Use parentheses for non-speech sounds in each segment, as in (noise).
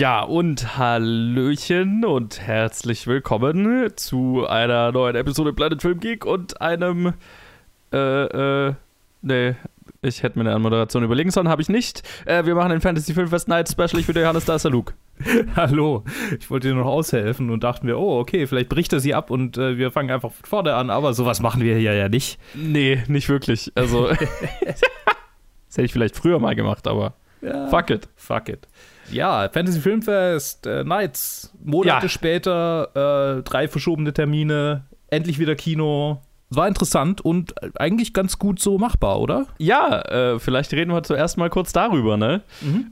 Ja, und Hallöchen und herzlich willkommen zu einer neuen Episode Planet Film Geek und einem, äh, äh, nee, ich hätte mir eine Anmoderation überlegen sollen, habe ich nicht. Äh, wir machen ein Fantasy Filmfest Night Special. Ich bin der Johannes, da ist der Luke. (laughs) Hallo, ich wollte dir noch aushelfen und dachten wir, oh, okay, vielleicht bricht er sie ab und äh, wir fangen einfach von vorne an, aber sowas machen wir hier ja nicht. Nee, nicht wirklich. Also, (laughs) (laughs) das hätte ich vielleicht früher mal gemacht, aber Ja. fuck it. Fuck it. Ja, Fantasy Filmfest, äh, Nights, Monate Ja. später, äh, drei verschobene Termine, endlich wieder Kino. War interessant und eigentlich ganz gut so machbar, oder? Ja, äh, vielleicht reden wir zuerst mal kurz darüber, ne?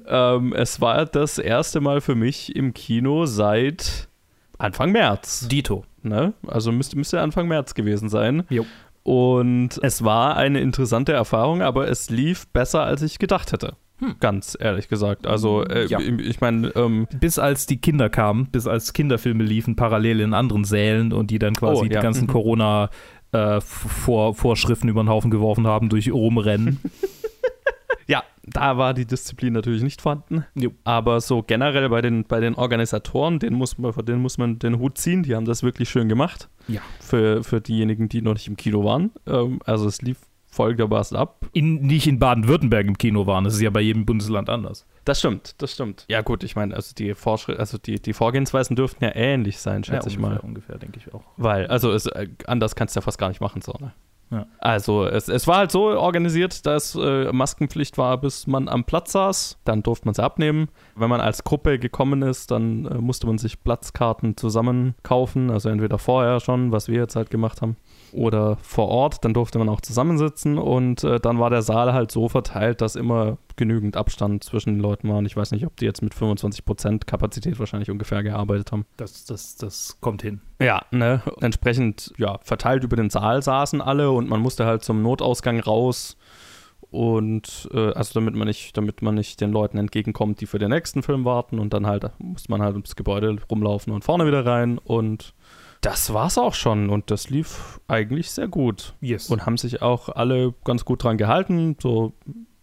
Ähm, es war das erste Mal für mich im Kino seit Anfang März. Dito. Ne? Also müsste, müsste Anfang März gewesen sein. Jo. Und es war eine interessante Erfahrung, aber es lief besser, als ich gedacht hätte. Ganz ehrlich gesagt. Also, äh, Ja. ich, ich meine, ähm, Bis als die Kinder kamen, bis als Kinderfilme liefen, parallel in anderen Sälen und die dann quasi Oh, ja. die ganzen Mhm. Corona- äh, Vor Vorschriften über den Haufen geworfen haben durch Rumrennen. (laughs) ja, da war die Disziplin natürlich nicht vorhanden. Jo. Aber so generell bei den, bei den Organisatoren, den muss man, vor denen muss man den Hut ziehen. Die haben das wirklich schön gemacht. Ja. Für, für diejenigen, die noch nicht im Kino waren. Ähm, also, es lief folgendermaßen ab. in, nicht in Baden-Württemberg im Kino waren. Das ist ja bei jedem Bundesland anders. Das stimmt, das stimmt. Ja, gut, ich meine, also die Vorschrift, also die, die Vorgehensweisen dürften ja ähnlich sein, schätze ich ungefähr, mal. Ungefähr, denke ich auch. Weil, also es, äh, anders kannst du ja fast gar nicht machen, so, ne? Ja. Also es, es war halt so organisiert, dass äh, Maskenpflicht war, bis man am Platz saß. Dann durfte man sie abnehmen. Wenn man als Gruppe gekommen ist, dann äh, musste man sich Platzkarten zusammen kaufen. Also entweder vorher schon, was wir jetzt halt gemacht haben, oder vor Ort. Dann durfte man auch zusammensitzen und äh, dann war der Saal halt so verteilt, dass immer genügend Abstand zwischen den Leuten war. Und ich weiß nicht, ob die jetzt mit 25% Kapazität wahrscheinlich ungefähr gearbeitet haben. Das, das, das kommt hin. Ja, ne? Entsprechend, ja, verteilt über den Saal saßen alle und man musste halt zum Notausgang raus. Und äh, also damit man nicht, damit man nicht den Leuten entgegenkommt, die für den nächsten Film warten und dann halt musste man halt ums Gebäude rumlaufen und vorne wieder rein und das war's auch schon und das lief eigentlich sehr gut. Yes. Und haben sich auch alle ganz gut dran gehalten, so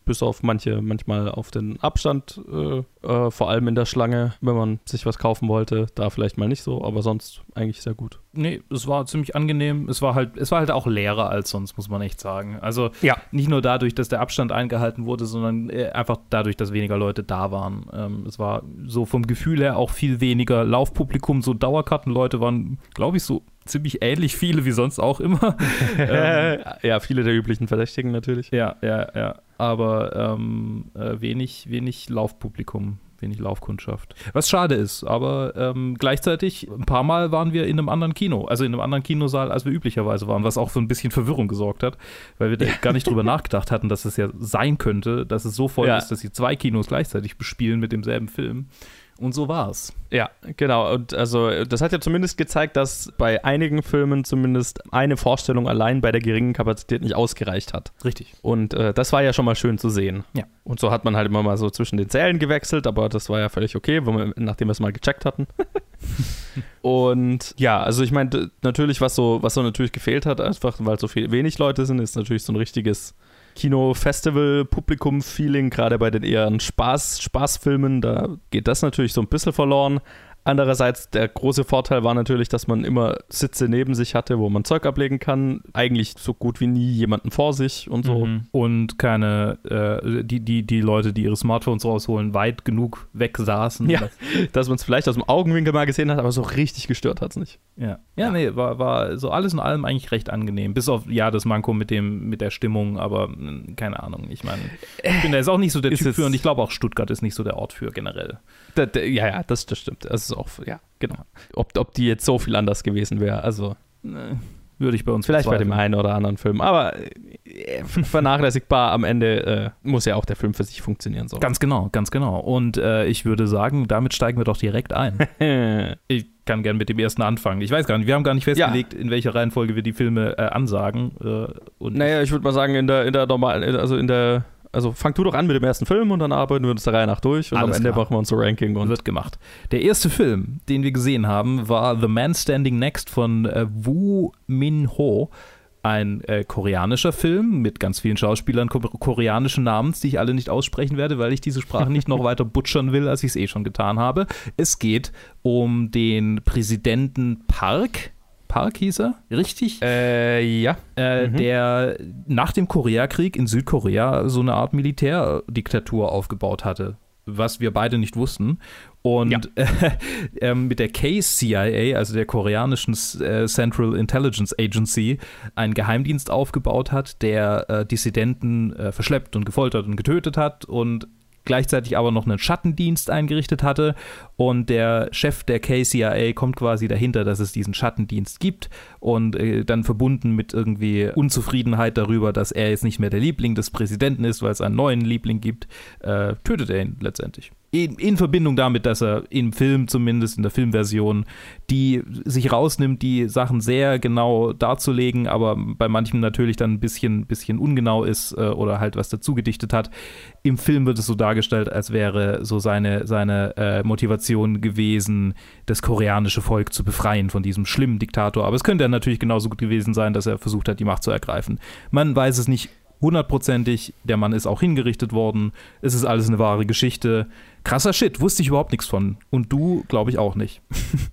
bis auf manche, manchmal auf den Abstand, äh, äh, vor allem in der Schlange, wenn man sich was kaufen wollte, da vielleicht mal nicht so, aber sonst eigentlich sehr gut. nee, es war ziemlich angenehm. Es war halt, es war halt auch leerer als sonst, muss man echt sagen. Also Ja. nicht nur dadurch, dass der Abstand eingehalten wurde, sondern äh, einfach dadurch, dass weniger Leute da waren. Ähm, es war so vom Gefühl her auch viel weniger Laufpublikum. So Dauerkartenleute waren, glaube ich, so ziemlich ähnlich viele wie sonst auch immer. (laughs) ähm, ja, viele der üblichen Verdächtigen natürlich. Ja, ja, ja. Aber ähm, äh, wenig, wenig Laufpublikum, wenig Laufkundschaft. Was schade ist, aber ähm, gleichzeitig ein paar Mal waren wir in einem anderen Kino, also in einem anderen Kinosaal, als wir üblicherweise waren, was auch für ein bisschen Verwirrung gesorgt hat, weil wir da gar nicht drüber nachgedacht hatten, dass es ja sein könnte, dass es so voll Ja. ist, dass sie zwei Kinos gleichzeitig bespielen mit demselben Film. Und so war's. Ja, genau. Und also das hat ja zumindest gezeigt, dass bei einigen Filmen zumindest eine Vorstellung allein bei der geringen Kapazität nicht ausgereicht hat. Richtig. Und äh, das war ja schon mal schön zu sehen. Ja. Und so hat man halt immer mal so zwischen den Sälen gewechselt, aber das war ja völlig okay, wir, nachdem wir es mal gecheckt hatten. (laughs) Und ja, also ich meine, natürlich, was so, was so natürlich gefehlt hat, einfach weil so viel wenig Leute sind, ist natürlich so ein richtiges Kino-Festival-Publikum-Feeling, gerade bei den eher Spaß, Spaßfilmen, da geht das natürlich so ein bisschen verloren. Andererseits, der große Vorteil war natürlich, dass man immer Sitze neben sich hatte, wo man Zeug ablegen kann. Eigentlich so gut wie nie jemanden vor sich und so. Mhm. Und keine, äh, die, die, die Leute, die ihre Smartphones rausholen, weit genug weg saßen. Ja, (laughs) dass man es vielleicht aus dem Augenwinkel mal gesehen hat, aber so richtig gestört hat es nicht. Ja, ja, nee, war, war so alles in allem eigentlich recht angenehm. Bis auf, ja, das Manko mit dem, mit der Stimmung, aber mh, keine Ahnung. Ich meine, ich bin da jetzt auch nicht so der Typ für und ich glaube auch Stuttgart ist nicht so der Ort für generell. Da, da, ja, ja, das, das stimmt. Das ist auch, ja, genau. Ob, ob die jetzt so viel anders gewesen wäre, also Nee, würde ich bei uns vielleicht bei dem einen oder anderen Film, aber äh, vernachlässigbar am Ende äh, muss ja auch der Film für sich funktionieren. So. Ganz genau, ganz genau. Und äh, ich würde sagen, damit steigen wir doch direkt ein. (laughs) ich kann gern mit dem ersten anfangen. Ich weiß gar nicht, wir haben gar nicht festgelegt, in welcher Reihenfolge wir die Filme äh, ansagen. Äh, und naja, ich würde mal sagen, in der, in der normalen, also in der, also fang du doch an mit dem ersten Film und dann arbeiten wir uns der Reihe nach durch und Alles am Ende klar. machen wir unser Ranking und wird gemacht. Der erste Film, den wir gesehen haben, war The Man Standing Next von äh, Woo Min Ho. ein äh, koreanischer Film mit ganz vielen Schauspielern ko koreanischen Namens, die ich alle nicht aussprechen werde, weil ich diese Sprache nicht noch (laughs) weiter butchern will, als ich es eh schon getan habe. Es geht um den Präsidenten Park. Park hieß er, richtig? Äh, ja. Äh, Mhm. Der nach dem Koreakrieg in Südkorea so eine Art Militärdiktatur aufgebaut hatte, was wir beide nicht wussten. Und Ja. (laughs) äh, ähm, mit der KCIA, also der koreanischen äh, Central Intelligence Agency, einen Geheimdienst aufgebaut hat, der äh, Dissidenten äh, verschleppt und gefoltert und getötet hat und gleichzeitig aber noch einen Schattendienst eingerichtet hatte. Und der Chef der KCIA kommt quasi dahinter, dass es diesen Schattendienst gibt. Und äh, dann verbunden mit irgendwie Unzufriedenheit darüber, dass er jetzt nicht mehr der Liebling des Präsidenten ist, weil es einen neuen Liebling gibt, äh, tötet er ihn letztendlich. In, in Verbindung damit, dass er im Film, zumindest in der Filmversion, die sich rausnimmt, die Sachen sehr genau darzulegen, aber bei manchem natürlich dann ein bisschen, bisschen ungenau ist äh, oder halt was dazu gedichtet hat. Im Film wird es so dargestellt, als wäre so seine, seine äh, Motivation gewesen, das koreanische Volk zu befreien von diesem schlimmen Diktator. Aber es könnte ja natürlich genauso gut gewesen sein, dass er versucht hat, die Macht zu ergreifen. Man weiß es nicht hundertprozentig. Der Mann ist auch hingerichtet worden. Es ist alles eine wahre Geschichte. Krasser Shit, wusste ich überhaupt nichts von. Und du, glaube ich, auch nicht. (laughs)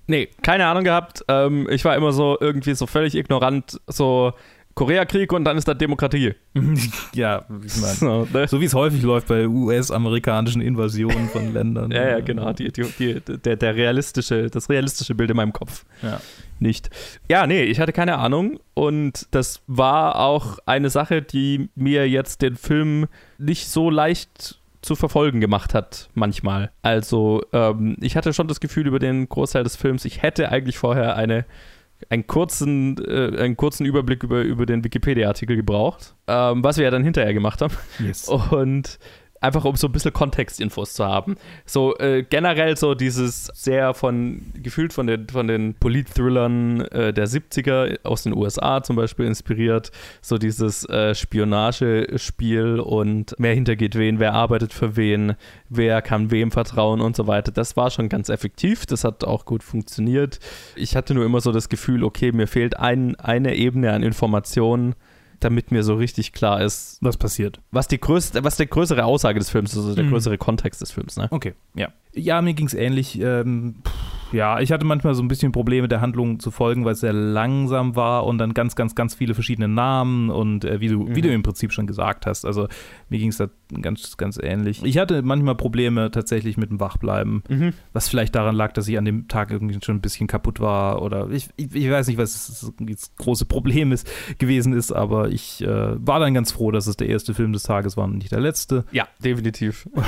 Nee, keine Ahnung gehabt. Ähm, ich war immer so irgendwie so völlig ignorant, so Koreakrieg und dann ist da Demokratie. (laughs) ja, ich meine. So, ne? So wie es häufig läuft bei US-amerikanischen Invasionen von Ländern. (laughs) Ja, ja, genau. Die, die, die, der, der realistische, das realistische Bild in meinem Kopf. Ja. Nicht. Ja, nee, ich hatte keine Ahnung. Und das war auch eine Sache, die mir jetzt den Film nicht so leicht zu verfolgen gemacht hat, manchmal. Also, ähm, ich hatte schon das Gefühl über den Großteil des Films, ich hätte eigentlich vorher eine, einen, kurzen, äh, einen kurzen Überblick über, über den Wikipedia-Artikel gebraucht, ähm, was wir ja dann hinterher gemacht haben. Yes. (laughs) Und einfach um so ein bisschen Kontextinfos zu haben. So äh, generell so dieses sehr von, gefühlt von den, von den Polit-Thrillern äh, der 70er aus den USA zum Beispiel inspiriert, so dieses äh, Spionagespiel und wer hintergeht wen, wer arbeitet für wen, wer kann wem vertrauen und so weiter. Das war schon ganz effektiv, das hat auch gut funktioniert. Ich hatte nur immer so das Gefühl, okay, mir fehlt ein, eine Ebene an Informationen, damit mir so richtig klar ist, Was passiert? was die größte, was die größere Aussage des Films ist, also der Mhm. größere Kontext des Films, ne? Okay, ja. Ja, mir ging es ähnlich. Ähm, pff, ja, ich hatte manchmal so ein bisschen Probleme, der Handlung zu folgen, weil es sehr langsam war und dann ganz, ganz, ganz viele verschiedene Namen und äh, wie, du, wie Mhm. du im Prinzip schon gesagt hast. Also mir ging es da ganz, ganz ähnlich. Ich hatte manchmal Probleme tatsächlich mit dem Wachbleiben, Mhm. was vielleicht daran lag, dass ich an dem Tag irgendwie schon ein bisschen kaputt war oder ich, ich, ich weiß nicht, was das, große Problem ist, gewesen ist, aber ich äh, war dann ganz froh, dass es der erste Film des Tages war und nicht der letzte. Ja, definitiv. (laughs)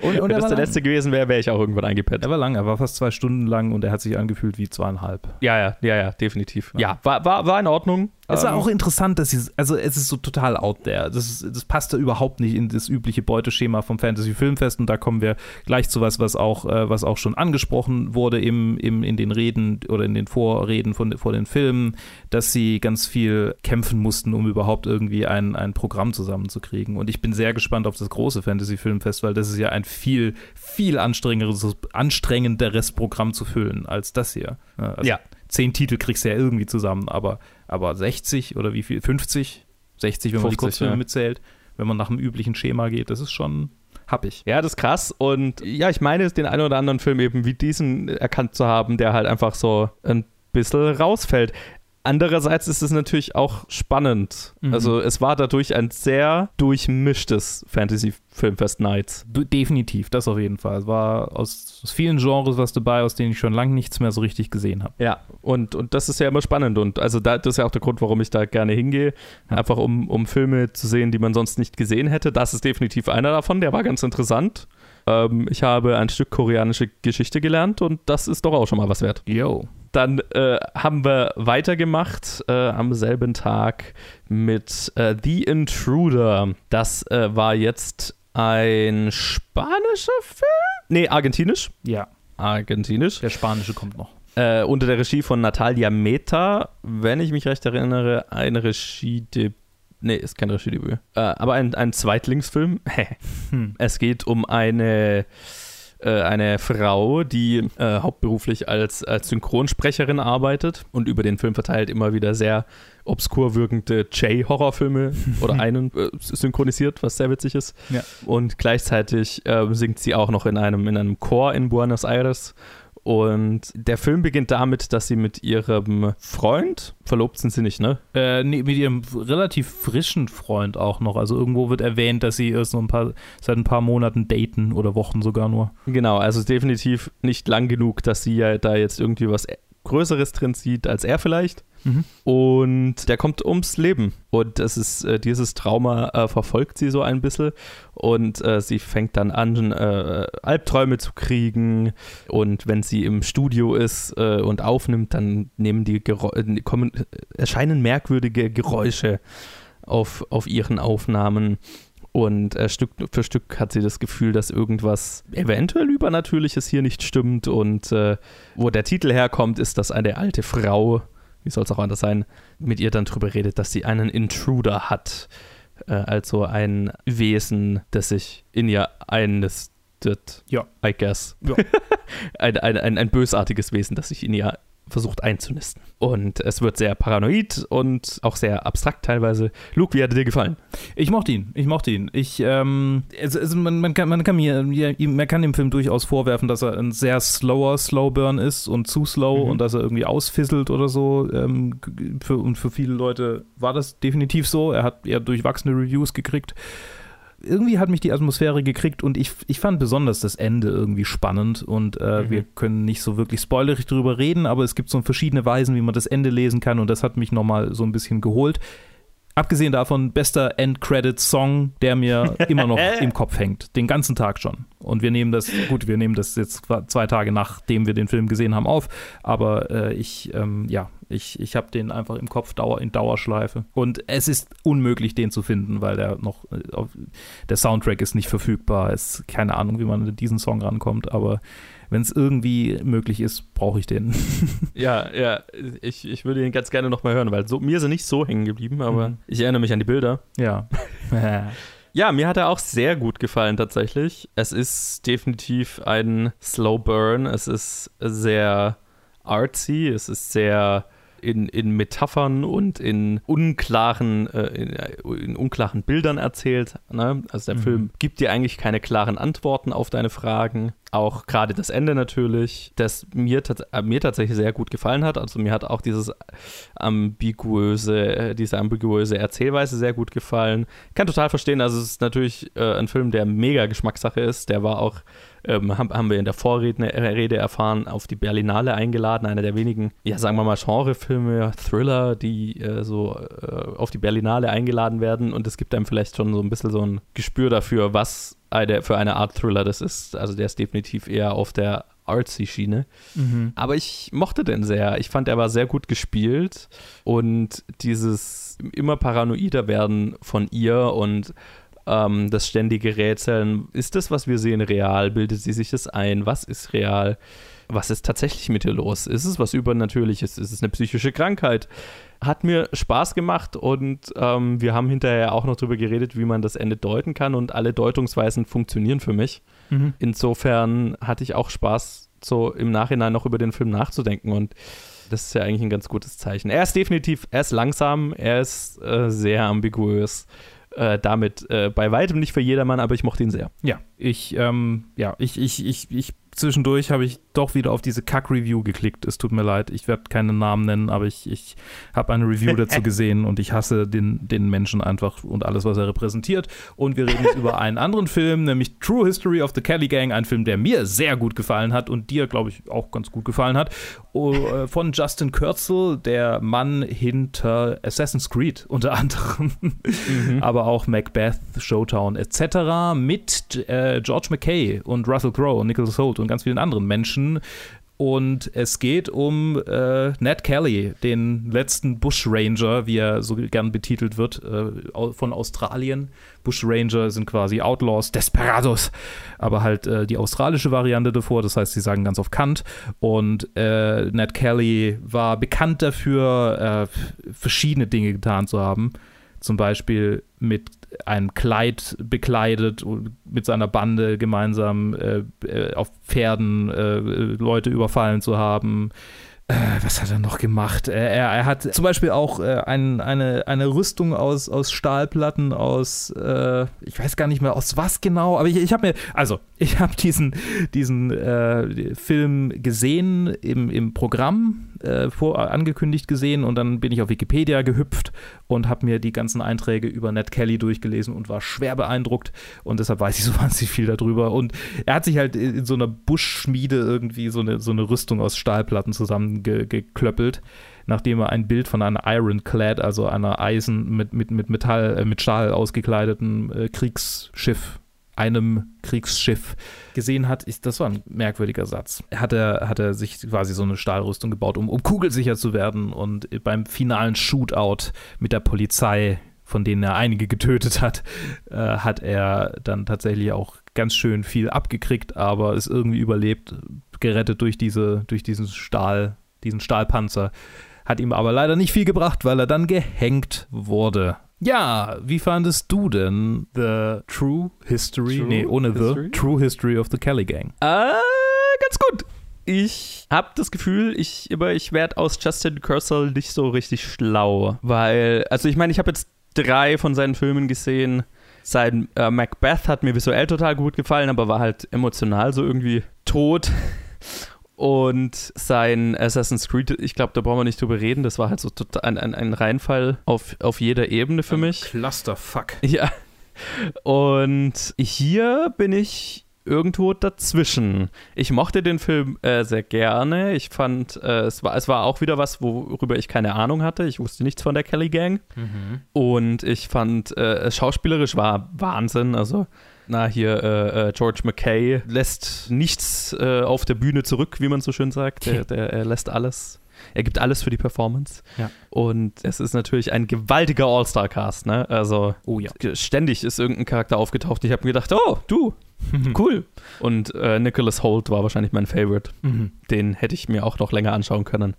Und, Wenn er das der letzte gewesen wäre, wäre ich auch irgendwann eingepennt. Er war lang, er war fast zwei Stunden lang und er hat sich angefühlt wie zweieinhalb. Ja, ja, ja, ja, definitiv. Ja. Ja, war, war, war in Ordnung. Es war Ähm, auch interessant, dass sie, also es ist so total out there. Das, ist, das passt da überhaupt nicht in das übliche Beuteschema vom Fantasy Filmfest und da kommen wir gleich zu was, was auch, äh, was auch schon angesprochen wurde im, im, in den Reden oder in den Vorreden von, vor den Filmen, dass sie ganz viel kämpfen mussten, um überhaupt irgendwie ein, ein Programm zusammenzukriegen. Und ich bin sehr gespannt auf das große Fantasy Filmfest, weil das ist ja ein viel, viel anstrengenderes, anstrengenderes Programm zu füllen als das hier. Also Ja. Zehn Titel kriegst du ja irgendwie zusammen, aber, aber 60 oder wie viel? 50? 60, wenn man die 50, Kurzfilme ja. mitzählt, wenn man nach dem üblichen Schema geht, das ist schon happig. Ja, das ist krass. Und ja, ich meine, den einen oder anderen Film eben wie diesen erkannt zu haben, der halt einfach so ein bisschen rausfällt. Andererseits ist es natürlich auch spannend. Mhm. Also es war dadurch ein sehr durchmischtes Fantasy Filmfest Nights. Definitiv, das auf jeden Fall. Es war aus, aus vielen Genres was dabei, aus denen ich schon lange nichts mehr so richtig gesehen habe. Ja, und, und das ist ja immer spannend. Und also da, das ist ja auch der Grund, warum ich da gerne hingehe. Einfach um, um Filme zu sehen, die man sonst nicht gesehen hätte. Das ist definitiv einer davon, der war ganz interessant. Ähm, ich habe ein Stück koreanische Geschichte gelernt und das ist doch auch schon mal was wert. Yo. Dann äh, haben wir weitergemacht äh, am selben Tag mit äh, The Intruder. Das äh, war jetzt ein spanischer Film? Nee, argentinisch. Ja, Argentinisch. der spanische kommt noch. Äh, unter der Regie von Natalia Meta, wenn ich mich recht erinnere, ein Regiedebüt. Nee, ist kein Regiedebüt. Äh, aber ein, ein Zweitlingsfilm. (laughs) Hm. es geht um eine äh, eine Frau, die äh, hauptberuflich als, als Synchronsprecherin arbeitet und über den Film verteilt immer wieder sehr obskur wirkende J-Horrorfilme (laughs) oder einen äh, synchronisiert, was sehr witzig ist. Ja. Und gleichzeitig äh, singt sie auch noch in einem, in einem Chor in Buenos Aires und der Film beginnt damit, dass sie mit ihrem Freund, verlobt sind sie nicht, ne? Äh, nee, mit ihrem relativ frischen Freund auch noch. Also irgendwo wird erwähnt, dass sie erst so ein paar, seit ein paar Monaten daten oder Wochen sogar nur. Genau, also definitiv nicht lang genug, dass sie ja da jetzt irgendwie was Größeres drin sieht als er vielleicht. Mhm. Und der kommt ums Leben. Und das ist, äh, dieses Trauma äh, verfolgt sie so ein bisschen. Und äh, sie fängt dann an, äh, Albträume zu kriegen. Und wenn sie im Studio ist äh, und aufnimmt, dann nehmen die äh, kommen, erscheinen merkwürdige Geräusche auf, auf ihren Aufnahmen. Und äh, Stück für Stück hat sie das Gefühl, dass irgendwas eventuell Übernatürliches hier nicht stimmt. Und äh, wo der Titel herkommt, ist, dass eine alte Frau, wie soll es auch anders sein, mit ihr dann drüber redet, dass sie einen Intruder hat. Äh, also ein Wesen, das sich in ihr einnistet. Ja. I guess. Ja. (laughs) ein, ein, ein, ein bösartiges Wesen, das sich in ihr versucht einzunisten. Und es wird sehr paranoid und auch sehr abstrakt teilweise. Luke, wie hat er dir gefallen? Ich mochte ihn, ich mochte ihn. Ich, ähm, also, also man, man, kann, man, kann mir, man kann dem Film durchaus vorwerfen, dass er ein sehr slower Slowburn ist und zu slow Mhm. und dass er irgendwie ausfisselt oder so. Ähm, für, und für viele Leute war das definitiv so. Er hat eher durchwachsene Reviews gekriegt. Irgendwie hat mich die Atmosphäre gekriegt und ich, ich fand besonders das Ende irgendwie spannend und äh, Mhm. wir können nicht so wirklich spoilerig drüber reden, aber es gibt so verschiedene Weisen, wie man das Ende lesen kann und das hat mich nochmal so ein bisschen geholt. Abgesehen davon, bester End-Credit-Song, der mir (laughs) immer noch im Kopf hängt. Den ganzen Tag schon. Und wir nehmen das, gut, wir nehmen das jetzt zwei Tage nachdem wir den Film gesehen haben auf. Aber äh, ich, ähm, ja, ich, ich habe den einfach im Kopf Dauer, in Dauerschleife. Und es ist unmöglich, den zu finden, weil der noch, äh, der Soundtrack ist nicht verfügbar. Es ist keine Ahnung, wie man an diesen Song rankommt. Aber wenn es irgendwie möglich ist, brauche ich den. (laughs) Ja, ja, ich, ich würde ihn ganz gerne nochmal hören, weil so, mir ist er nicht so hängen geblieben, aber Mhm. ich erinnere mich an die Bilder. ja. (laughs) Ja, mir hat er auch sehr gut gefallen tatsächlich. Es ist definitiv ein Slow Burn. Es ist sehr artsy. Es ist sehr in, in Metaphern und in unklaren, äh, in, in unklaren Bildern erzählt. Ne? Also der Mhm. Film gibt dir eigentlich keine klaren Antworten auf deine Fragen. Auch gerade das Ende natürlich, das mir, äh, mir tatsächlich sehr gut gefallen hat. Also mir hat auch dieses ambiguöse, äh, diese ambiguöse Erzählweise sehr gut gefallen. Ich kann total verstehen, also es ist natürlich äh, ein Film, der mega Geschmackssache ist. Der war auch, ähm, haben, haben wir in der Vorrede Rede erfahren, auf die Berlinale eingeladen. Einer der wenigen, ja sagen wir mal, Genrefilme, Thriller, die äh, so äh, auf die Berlinale eingeladen werden. Und es gibt einem vielleicht schon so ein bisschen so ein Gespür dafür, was eine, für eine Art Thriller das ist. Also der ist definitiv eher auf der Artsy-Schiene. Mhm. Aber ich mochte den sehr. Ich fand, er war sehr gut gespielt und dieses immer paranoider werden von ihr und ähm, das ständige Rätseln, ist das, was wir sehen, real? Bildet sie sich das ein? Was ist real? Was ist tatsächlich mit ihr los? Ist es was Übernatürliches? Ist es eine psychische Krankheit? Hat mir Spaß gemacht und ähm, wir haben hinterher auch noch darüber geredet, wie man das Ende deuten kann und alle Deutungsweisen funktionieren für mich. Mhm. Insofern hatte ich auch Spaß, so im Nachhinein noch über den Film nachzudenken und das ist ja eigentlich ein ganz gutes Zeichen. Er ist definitiv, er ist langsam, er ist äh, sehr ambiguös. Äh, damit äh, bei weitem nicht für jedermann, aber ich mochte ihn sehr. Ja, ich, ähm, ja, ich, ich, ich, ich, zwischendurch habe ich doch wieder auf diese Kack-Review geklickt. Es tut mir leid, ich werde keinen Namen nennen, aber ich, ich habe eine Review (laughs) dazu gesehen und ich hasse den, den Menschen einfach und alles, was er repräsentiert. Und wir reden jetzt über einen anderen Film, nämlich True History of the Kelly Gang, ein Film, der mir sehr gut gefallen hat und dir, glaube ich, auch ganz gut gefallen hat. Oh, äh, von Justin Kurzel, der Mann hinter Assassin's Creed unter anderem aber auch Macbeth, Showtown etc. mit äh, George McKay und Russell Crowe und Nicholas Holt und ganz vielen anderen Menschen. Und es geht um äh, Ned Kelly, den letzten Bushranger, wie er so gern betitelt wird, äh, von Australien. Bushranger sind quasi Outlaws, Desperados, aber halt äh, die australische Variante davor, das heißt, sie sagen ganz auf Kant. Und äh, Ned Kelly war bekannt dafür, äh, verschiedene Dinge getan zu haben zum Beispiel mit einem Kleid bekleidet und mit seiner Bande gemeinsam äh, äh auf Pferden äh, Leute überfallen zu haben. Äh, was hat er noch gemacht? Er, er, hat zum Beispiel auch äh, ein, eine, eine Rüstung aus, aus Stahlplatten, aus, äh, ich weiß gar nicht mehr aus was genau, aber ich, ich habe mir, also (laughs) ich habe diesen, diesen Film gesehen im, im Programm, äh, vor, angekündigt gesehen und dann bin ich auf Wikipedia gehüpft und habe mir die ganzen Einträge über Ned Kelly durchgelesen und war schwer beeindruckt und deshalb weiß ich so (laughs) wahnsinnig viel darüber. Und er hat sich halt in so einer Buschschmiede irgendwie so eine, so eine Rüstung aus Stahlplatten zusammengeklöppelt nachdem er ein Bild von einer Ironclad, also einer Eisen mit, mit, mit Metall, äh, mit Stahl ausgekleideten äh, Kriegsschiff einem Kriegsschiff gesehen hat. Ich, das war ein merkwürdiger Satz. Hat er, hat er sich quasi so eine Stahlrüstung gebaut, um, um kugelsicher zu werden und beim finalen Shootout mit der Polizei, von denen er einige getötet hat, äh, hat er dann tatsächlich auch ganz schön viel abgekriegt, aber ist irgendwie überlebt, gerettet durch, diese, durch diesen Stahl, diesen Stahlpanzer. Hat ihm aber leider nicht viel gebracht, weil er dann gehängt wurde. Ja, wie fandest du denn The True History, True nee, ohne History? The True History of the Kelly Gang? Äh, ganz gut. Ich habe das Gefühl, ich, ich werde aus Justin Kersel nicht so richtig schlau. Weil, also ich meine, ich habe jetzt drei von seinen Filmen gesehen. Sein äh, Macbeth hat mir visuell total gut gefallen, aber war halt emotional so irgendwie tot. Und sein Assassin's Creed, ich glaube, da brauchen wir nicht drüber reden. Das war halt so total ein, ein, ein Reinfall auf, auf jeder Ebene für mich. Clusterfuck. (laughs) Ja. Und hier bin ich irgendwo dazwischen. Ich mochte den Film äh, sehr gerne. Ich fand, äh, es, war, es war auch wieder was, worüber ich keine Ahnung hatte. Ich wusste nichts von der Kelly Gang. Mhm. Und ich fand, äh, schauspielerisch war Wahnsinn. Also na, hier äh, äh, George McKay lässt nichts äh, auf der Bühne zurück, wie man so schön sagt. Der, der, er lässt alles. Er gibt alles für die Performance. Ja. Und es ist natürlich ein gewaltiger All-Star-Cast, ne? Also Oh ja. ständig ist irgendein Charakter aufgetaucht. Ich habe mir gedacht, oh, du, (laughs) cool. Und äh, Nicholas Holt war wahrscheinlich mein Favorite. Mhm. Den hätte ich mir auch noch länger anschauen können.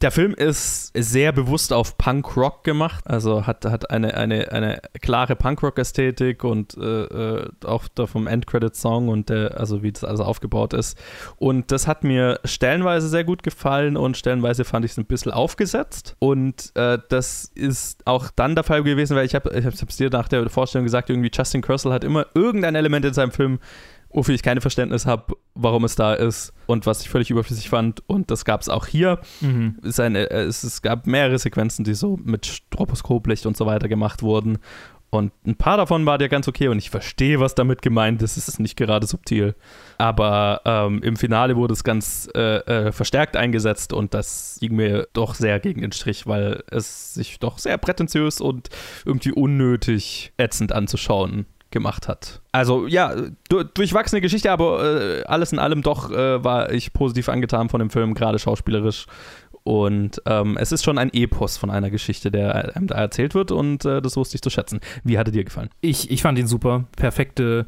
Der Film ist sehr bewusst auf Punk-Rock gemacht, also hat, hat eine, eine, eine klare Punk-Rock-Ästhetik und äh, äh, auch da vom End-Credit-Song und der, also wie das alles aufgebaut ist. Und das hat mir stellenweise sehr gut gefallen und stellenweise fand ich es ein bisschen aufgesetzt. Und äh, das ist auch dann der Fall gewesen, weil ich habe es dir nach der Vorstellung gesagt, irgendwie Justin Kersel hat immer irgendein Element in seinem Film, wofür ich kein Verständnis habe, warum es da ist und was ich völlig überflüssig fand. Und das gab es auch hier. Mhm. Es, ist eine, es, es gab mehrere Sequenzen, die so mit Stroboskoplicht und so weiter gemacht wurden. Und ein paar davon war ja ganz okay und ich verstehe, was damit gemeint ist. Es ist nicht gerade subtil. Aber ähm, im Finale wurde es ganz äh, äh, verstärkt eingesetzt und das ging mir doch sehr gegen den Strich, weil es sich doch sehr prätentiös und irgendwie unnötig ätzend anzuschauen gemacht hat. Also ja, du, durchwachsene Geschichte, aber äh, alles in allem doch äh, war ich positiv angetan von dem Film, gerade schauspielerisch. Und ähm, es ist schon ein Epos von einer Geschichte, der einem da erzählt wird und äh, das wusste ich zu schätzen. Wie hatte dir gefallen? Ich, ich fand ihn super. Perfekte,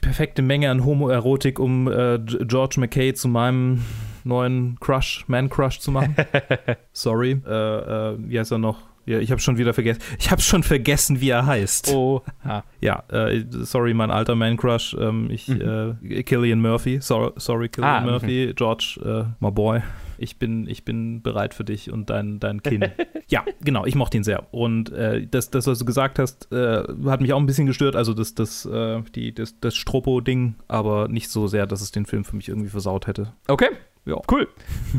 perfekte Menge an Homoerotik, um äh, George McKay zu meinem neuen Crush, Man-Crush zu machen. (laughs) Sorry. Äh, äh, wie heißt er noch? Ja, ich habe schon wieder vergessen. Ich habe schon vergessen, wie er heißt. Oh, ha. Ja, äh, sorry, mein alter Man-Crush. Ähm, ich, Mhm. äh, Killian Murphy. So, sorry, Killian Ah, mhm. Murphy. George, äh, my boy. Ich bin, ich bin bereit für dich und dein, dein Kind. (laughs) ja, genau, ich mochte ihn sehr. Und äh, das, das, was du gesagt hast, äh, hat mich auch ein bisschen gestört. Also das, das, äh, die, das, das Stropo-Ding, aber nicht so sehr, dass es den Film für mich irgendwie versaut hätte. Okay, Ja. cool.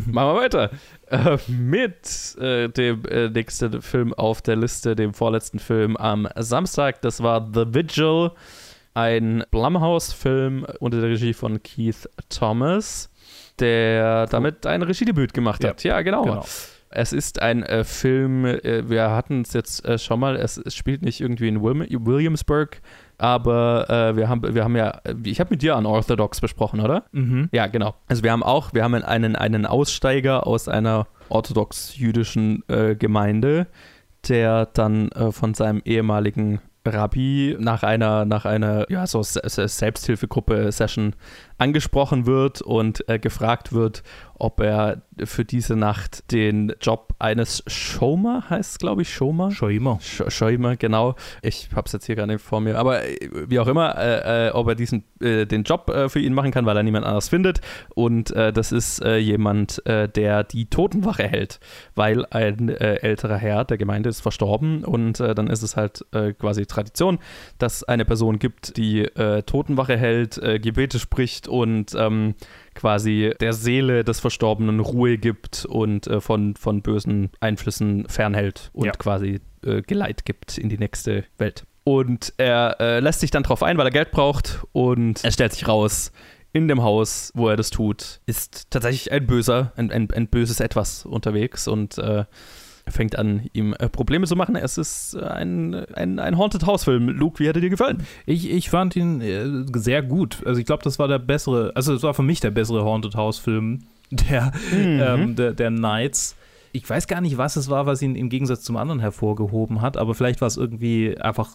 Machen wir weiter. Äh, mit äh, dem äh, nächsten Film auf der Liste, dem vorletzten Film am Samstag. Das war The Vigil, ein Blumhouse-Film unter der Regie von Keith Thomas, der damit ein Regiedebüt gemacht hat. Ja, genau. Genau. Es ist ein äh, Film, äh, wir hatten es jetzt äh, schon mal, es, es spielt nicht irgendwie in Williamsburg, aber äh, wir, haben, wir haben ja, ich habe mit dir Unorthodox besprochen, oder? Mhm. Ja, genau. Also wir haben auch, wir haben einen, einen Aussteiger aus einer orthodox-jüdischen äh, Gemeinde, der dann äh, von seinem ehemaligen Rabbi nach einer, nach einer ja, so Selbsthilfegruppe-Session angesprochen wird und äh, gefragt wird, ob er für diese Nacht den Job eines Showmer heißt, glaube ich, Showmer. Schäumer. Sch Schäumer, genau. Ich habe es jetzt hier gar nicht vor mir. Aber äh, wie auch immer, äh, äh, ob er diesen, äh, den Job für ihn machen kann, weil er niemand anders findet. Und das ist jemand, der die Totenwache hält, weil ein älterer Herr der Gemeinde ist verstorben. Und dann ist es halt quasi Tradition, dass eine Person gibt, die Totenwache hält, Gebete spricht und ähm, quasi der Seele des Verstorbenen Ruhe gibt und äh, von, von bösen Einflüssen fernhält und ja. quasi äh, Geleit gibt in die nächste Welt. Und er äh, lässt sich dann darauf ein, weil er Geld braucht und er stellt sich raus, in dem Haus, wo er das tut, ist tatsächlich ein böser, ein, ein, ein böses Etwas unterwegs und äh, fängt an, ihm äh, Probleme zu machen. Es ist äh, ein, ein, ein Haunted House-Film. Luke, wie er dir gefallen? Ich, ich fand ihn äh, sehr gut. Also ich glaube, das war der bessere, also es war für mich der bessere Haunted House-Film (laughs) der, mhm. ähm, der, der Nights. Ich weiß gar nicht, was es war, was ihn im Gegensatz zum anderen hervorgehoben hat, aber vielleicht war es irgendwie einfach,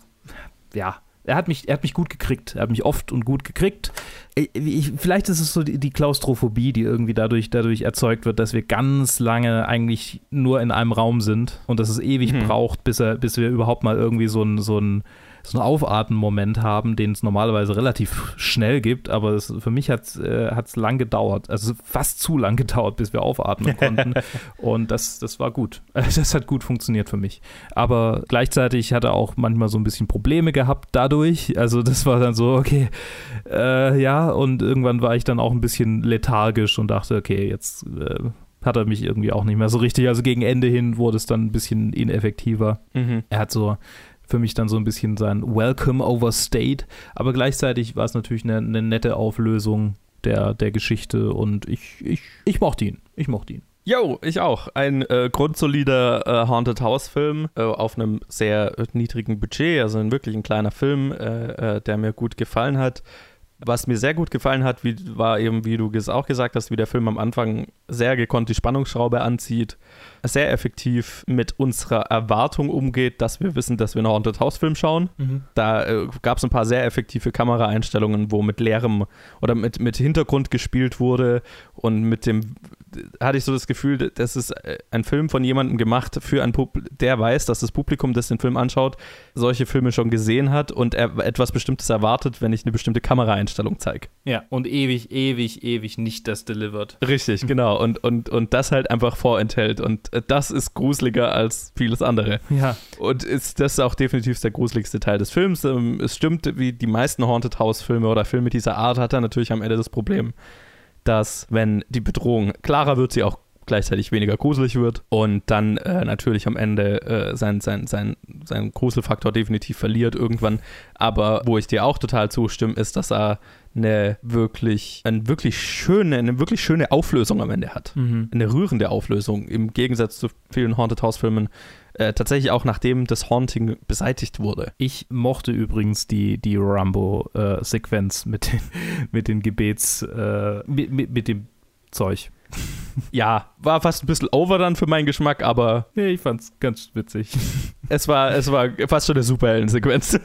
ja, er hat mich, er hat mich gut gekriegt. Er hat mich oft und gut gekriegt. Ich, vielleicht ist es so die, die, Klaustrophobie, die irgendwie dadurch, dadurch erzeugt wird, dass wir ganz lange eigentlich nur in einem Raum sind und dass es ewig mhm. braucht, bis, er, bis wir überhaupt mal irgendwie so ein, so ein so einen Aufatmen-Moment haben, den es normalerweise relativ schnell gibt, aber es, für mich hat es äh, lang gedauert, also fast zu lang gedauert, bis wir aufatmen (laughs) konnten und das, das war gut. (laughs) Das hat gut funktioniert für mich. Aber gleichzeitig hat er auch manchmal so ein bisschen Probleme gehabt dadurch, also das war dann so, okay, äh, ja, und irgendwann war ich dann auch ein bisschen lethargisch und dachte, okay, jetzt äh, hat er mich irgendwie auch nicht mehr so richtig. Also gegen Ende hin wurde es dann ein bisschen ineffektiver. Mhm. Er hat so für mich dann so ein bisschen sein Welcome overstayed. Aber gleichzeitig war es natürlich eine, eine, nette Auflösung der, der Geschichte und ich, ich, ich mochte ihn. Ich mochte ihn. Jo, ich auch. Ein äh, grundsolider äh, Haunted House-Film äh, auf einem sehr niedrigen Budget, also ein wirklich ein kleiner Film, äh, äh, der mir gut gefallen hat. Was mir sehr gut gefallen hat, wie, war eben, wie du auch gesagt hast, wie der Film am Anfang sehr gekonnt die Spannungsschraube anzieht, sehr effektiv mit unserer Erwartung umgeht, dass wir wissen, dass wir einen Haunted House Film schauen. Mhm. Da äh, gab es ein paar sehr effektive Kameraeinstellungen, wo mit leerem oder mit, mit Hintergrund gespielt wurde und mit dem hatte ich so das Gefühl, das ist äh, ein Film von jemandem gemacht für ein Publikum, der weiß, dass das Publikum, das den Film anschaut, solche Filme schon gesehen hat und er etwas Bestimmtes erwartet, wenn ich eine bestimmte Kameraeinstellung zeige. Ja, und ewig, ewig, ewig nicht das delivered. Richtig, genau. Und, und, und das halt einfach vorenthält. Und äh, das ist gruseliger als vieles andere. Ja. Und ist das auch definitiv der gruseligste Teil des Films. Ähm, es stimmt, wie die meisten Haunted House-Filme oder Filme dieser Art hat er natürlich am Ende das Problem dass wenn die Bedrohung klarer wird, sie auch gleichzeitig weniger gruselig wird und dann äh, natürlich am Ende äh, sein, sein, sein, sein Gruselfaktor definitiv verliert irgendwann. Aber wo ich dir auch total zustimme, ist, dass er eine wirklich, eine wirklich schöne, eine wirklich schöne Auflösung am Ende hat. Mhm. Eine rührende Auflösung im Gegensatz zu vielen Haunted House Filmen. Äh, tatsächlich auch nachdem das Haunting beseitigt wurde. Ich mochte übrigens die, die Rambo-Sequenz äh, (laughs) mit, den, mit den Gebets, äh, mit, mit, mit dem Zeug. (laughs) ja, war fast ein bisschen over dann für meinen Geschmack, aber. Nee, ich fand's ganz witzig. (laughs) es war, es war fast schon eine Superhelden-Sequenz.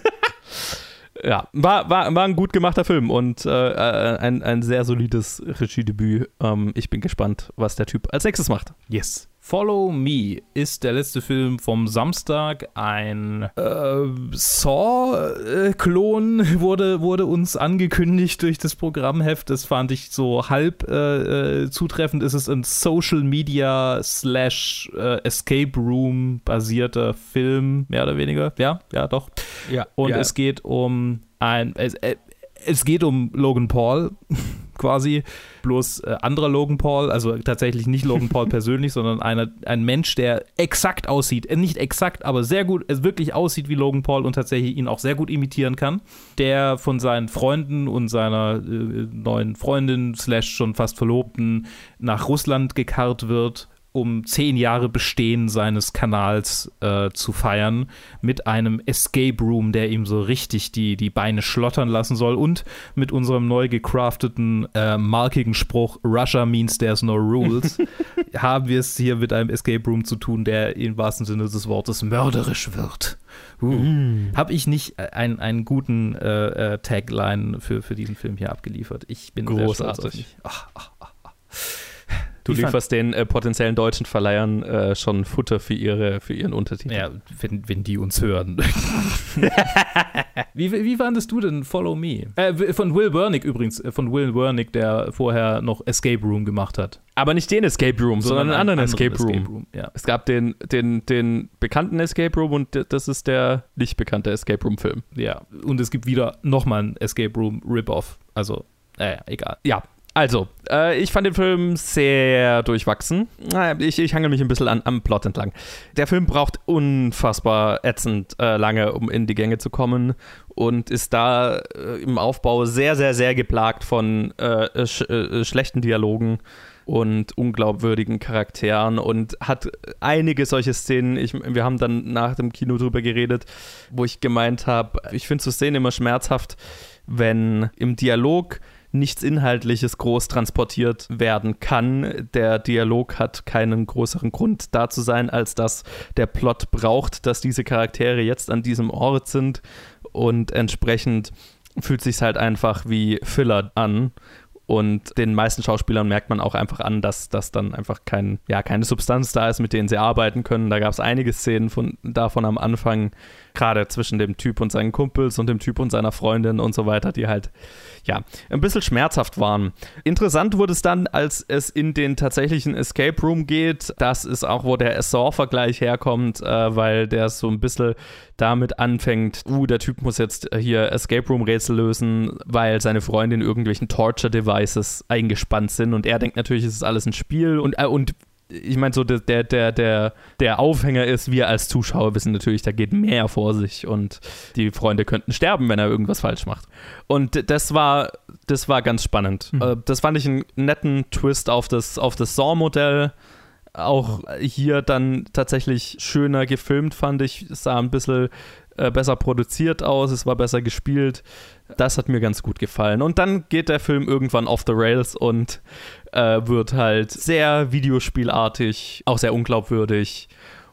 ja, war, war, war ein gut gemachter Film und äh, äh, ein, ein sehr solides Regiedebüt. Ähm, ich bin gespannt, was der Typ als nächstes macht. Yes. Follow Me ist der letzte Film vom Samstag. Ein äh, Saw-Klon wurde, wurde uns angekündigt durch das Programmheft. Das fand ich so halb äh, äh zutreffend. Es ist ein Social Media slash äh, Escape Room basierter Film, mehr oder weniger. Ja, ja, doch. Ja, Und ja. es geht um ein. Es, äh, es geht um Logan Paul (laughs) quasi, bloß äh, anderer Logan Paul, also tatsächlich nicht Logan Paul (laughs) persönlich, sondern einer, ein Mensch, der exakt aussieht, äh, nicht exakt, aber sehr gut, es wirklich aussieht wie Logan Paul und tatsächlich ihn auch sehr gut imitieren kann, der von seinen Freunden und seiner äh, neuen Freundin slash schon fast Verlobten nach Russland gekarrt wird um zehn Jahre Bestehen seines Kanals äh, zu feiern, mit einem Escape Room, der ihm so richtig die, die Beine schlottern lassen soll und mit unserem neu gecrafteten, äh, markigen Spruch Russia means there's no rules, (laughs) haben wir es hier mit einem Escape Room zu tun, der im wahrsten Sinne des Wortes mörderisch wird. Uh, mm. Habe ich nicht ein, einen guten äh, äh, Tagline für, für diesen Film hier abgeliefert. Ich bin großartig. Ach, ach, ach, Du ich lieferst den äh, potenziellen deutschen Verleihern äh, schon Futter für, ihre, für ihren Untertitel. Ja, wenn, wenn die uns hören. (laughs) wie, wie fandest du denn Follow Me? Äh, von Will Wernick übrigens, äh, von Will Wernick, der vorher noch Escape Room gemacht hat. Aber nicht den Escape Room, sondern, sondern einen anderen, anderen Escape Room. Escape Room ja. Es gab den, den, den bekannten Escape Room und das ist der nicht bekannte Escape Room-Film. Ja, und es gibt wieder nochmal einen Escape Room Rip-Off. Also, naja, egal. Ja, also, äh, ich fand den Film sehr durchwachsen. Ich, ich hangel mich ein bisschen an, am Plot entlang. Der Film braucht unfassbar ätzend äh, lange, um in die Gänge zu kommen und ist da äh, im Aufbau sehr, sehr, sehr geplagt von äh, sch äh, schlechten Dialogen und unglaubwürdigen Charakteren und hat einige solche Szenen. Ich, wir haben dann nach dem Kino drüber geredet, wo ich gemeint habe, ich finde so Szenen immer schmerzhaft, wenn im Dialog nichts Inhaltliches groß transportiert werden kann. Der Dialog hat keinen größeren Grund da zu sein, als dass der Plot braucht, dass diese Charaktere jetzt an diesem Ort sind und entsprechend fühlt sich halt einfach wie Filler an. Und den meisten Schauspielern merkt man auch einfach an, dass das dann einfach kein, ja, keine Substanz da ist, mit denen sie arbeiten können. Da gab es einige Szenen von, davon am Anfang, gerade zwischen dem Typ und seinen Kumpels und dem Typ und seiner Freundin und so weiter, die halt ja, ein bisschen schmerzhaft waren. Interessant wurde es dann, als es in den tatsächlichen Escape Room geht. Das ist auch, wo der Saw-Vergleich herkommt, äh, weil der so ein bisschen damit anfängt, uh, der Typ muss jetzt hier Escape Room-Rätsel lösen, weil seine Freundin irgendwelchen Torture-Devices eingespannt sind und er denkt natürlich, es ist alles ein Spiel und, äh, und ich meine, so der, der, der, der Aufhänger ist, wir als Zuschauer wissen natürlich, da geht mehr vor sich und die Freunde könnten sterben, wenn er irgendwas falsch macht. Und das war, das war ganz spannend. Mhm. Äh, das fand ich einen netten Twist auf das, auf das Saw-Modell. Auch hier dann tatsächlich schöner gefilmt, fand ich. Es sah ein bisschen äh, besser produziert aus, es war besser gespielt. Das hat mir ganz gut gefallen. Und dann geht der Film irgendwann off the rails und äh, wird halt sehr videospielartig, auch sehr unglaubwürdig.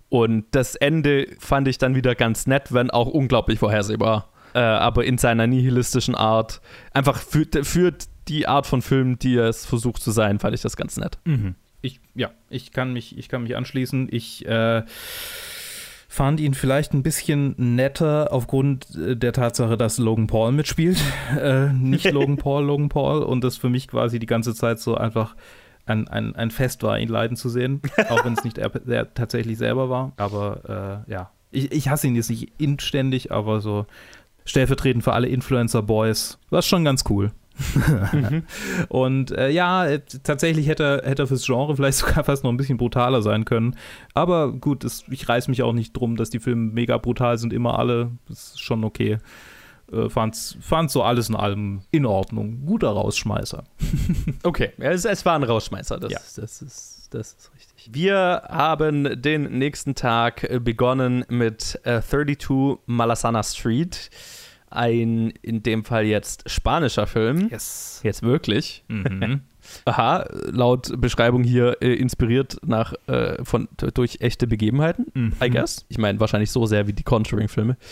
Und das Ende fand ich dann wieder ganz nett, wenn auch unglaublich vorhersehbar. Äh, aber in seiner nihilistischen Art. Einfach für, für die Art von Film, die es versucht zu sein, fand ich das ganz nett. Mhm. Ich, ja, ich kann mich, ich kann mich anschließen. Ich äh fand ihn vielleicht ein bisschen netter aufgrund äh, der Tatsache, dass Logan Paul mitspielt. (laughs) Äh, nicht (laughs) Logan Paul, Logan Paul. Und das für mich quasi die ganze Zeit so einfach ein, ein, ein Fest war, ihn leiden zu sehen. (laughs) Auch wenn es nicht er, er, tatsächlich selber war. Aber äh, ja, ich, ich hasse ihn jetzt nicht inständig, aber so stellvertretend für alle Influencer-Boys war es schon ganz cool mhm. (laughs) Und äh, ja, äh, tatsächlich hätte, hätte er fürs Genre vielleicht sogar fast noch ein bisschen brutaler sein können. Aber gut, es, ich reiß mich auch nicht drum, dass die Filme mega brutal sind, immer alle. Das ist schon okay. Äh, fand's, fand so alles in allem in Ordnung. Guter Rausschmeißer. (laughs) okay, es, es, war ein Rausschmeißer, das, ja. das, ist, das ist richtig. Wir haben den nächsten Tag begonnen mit äh, 32 Malasana Street ein, in dem Fall jetzt spanischer Film. Yes. Jetzt wirklich. Mhm. (laughs) Aha, laut Beschreibung hier äh, inspiriert nach, äh, von, durch echte Begebenheiten, mhm. I guess. Ich meine, wahrscheinlich so sehr wie die Conjuring-Filme. (laughs)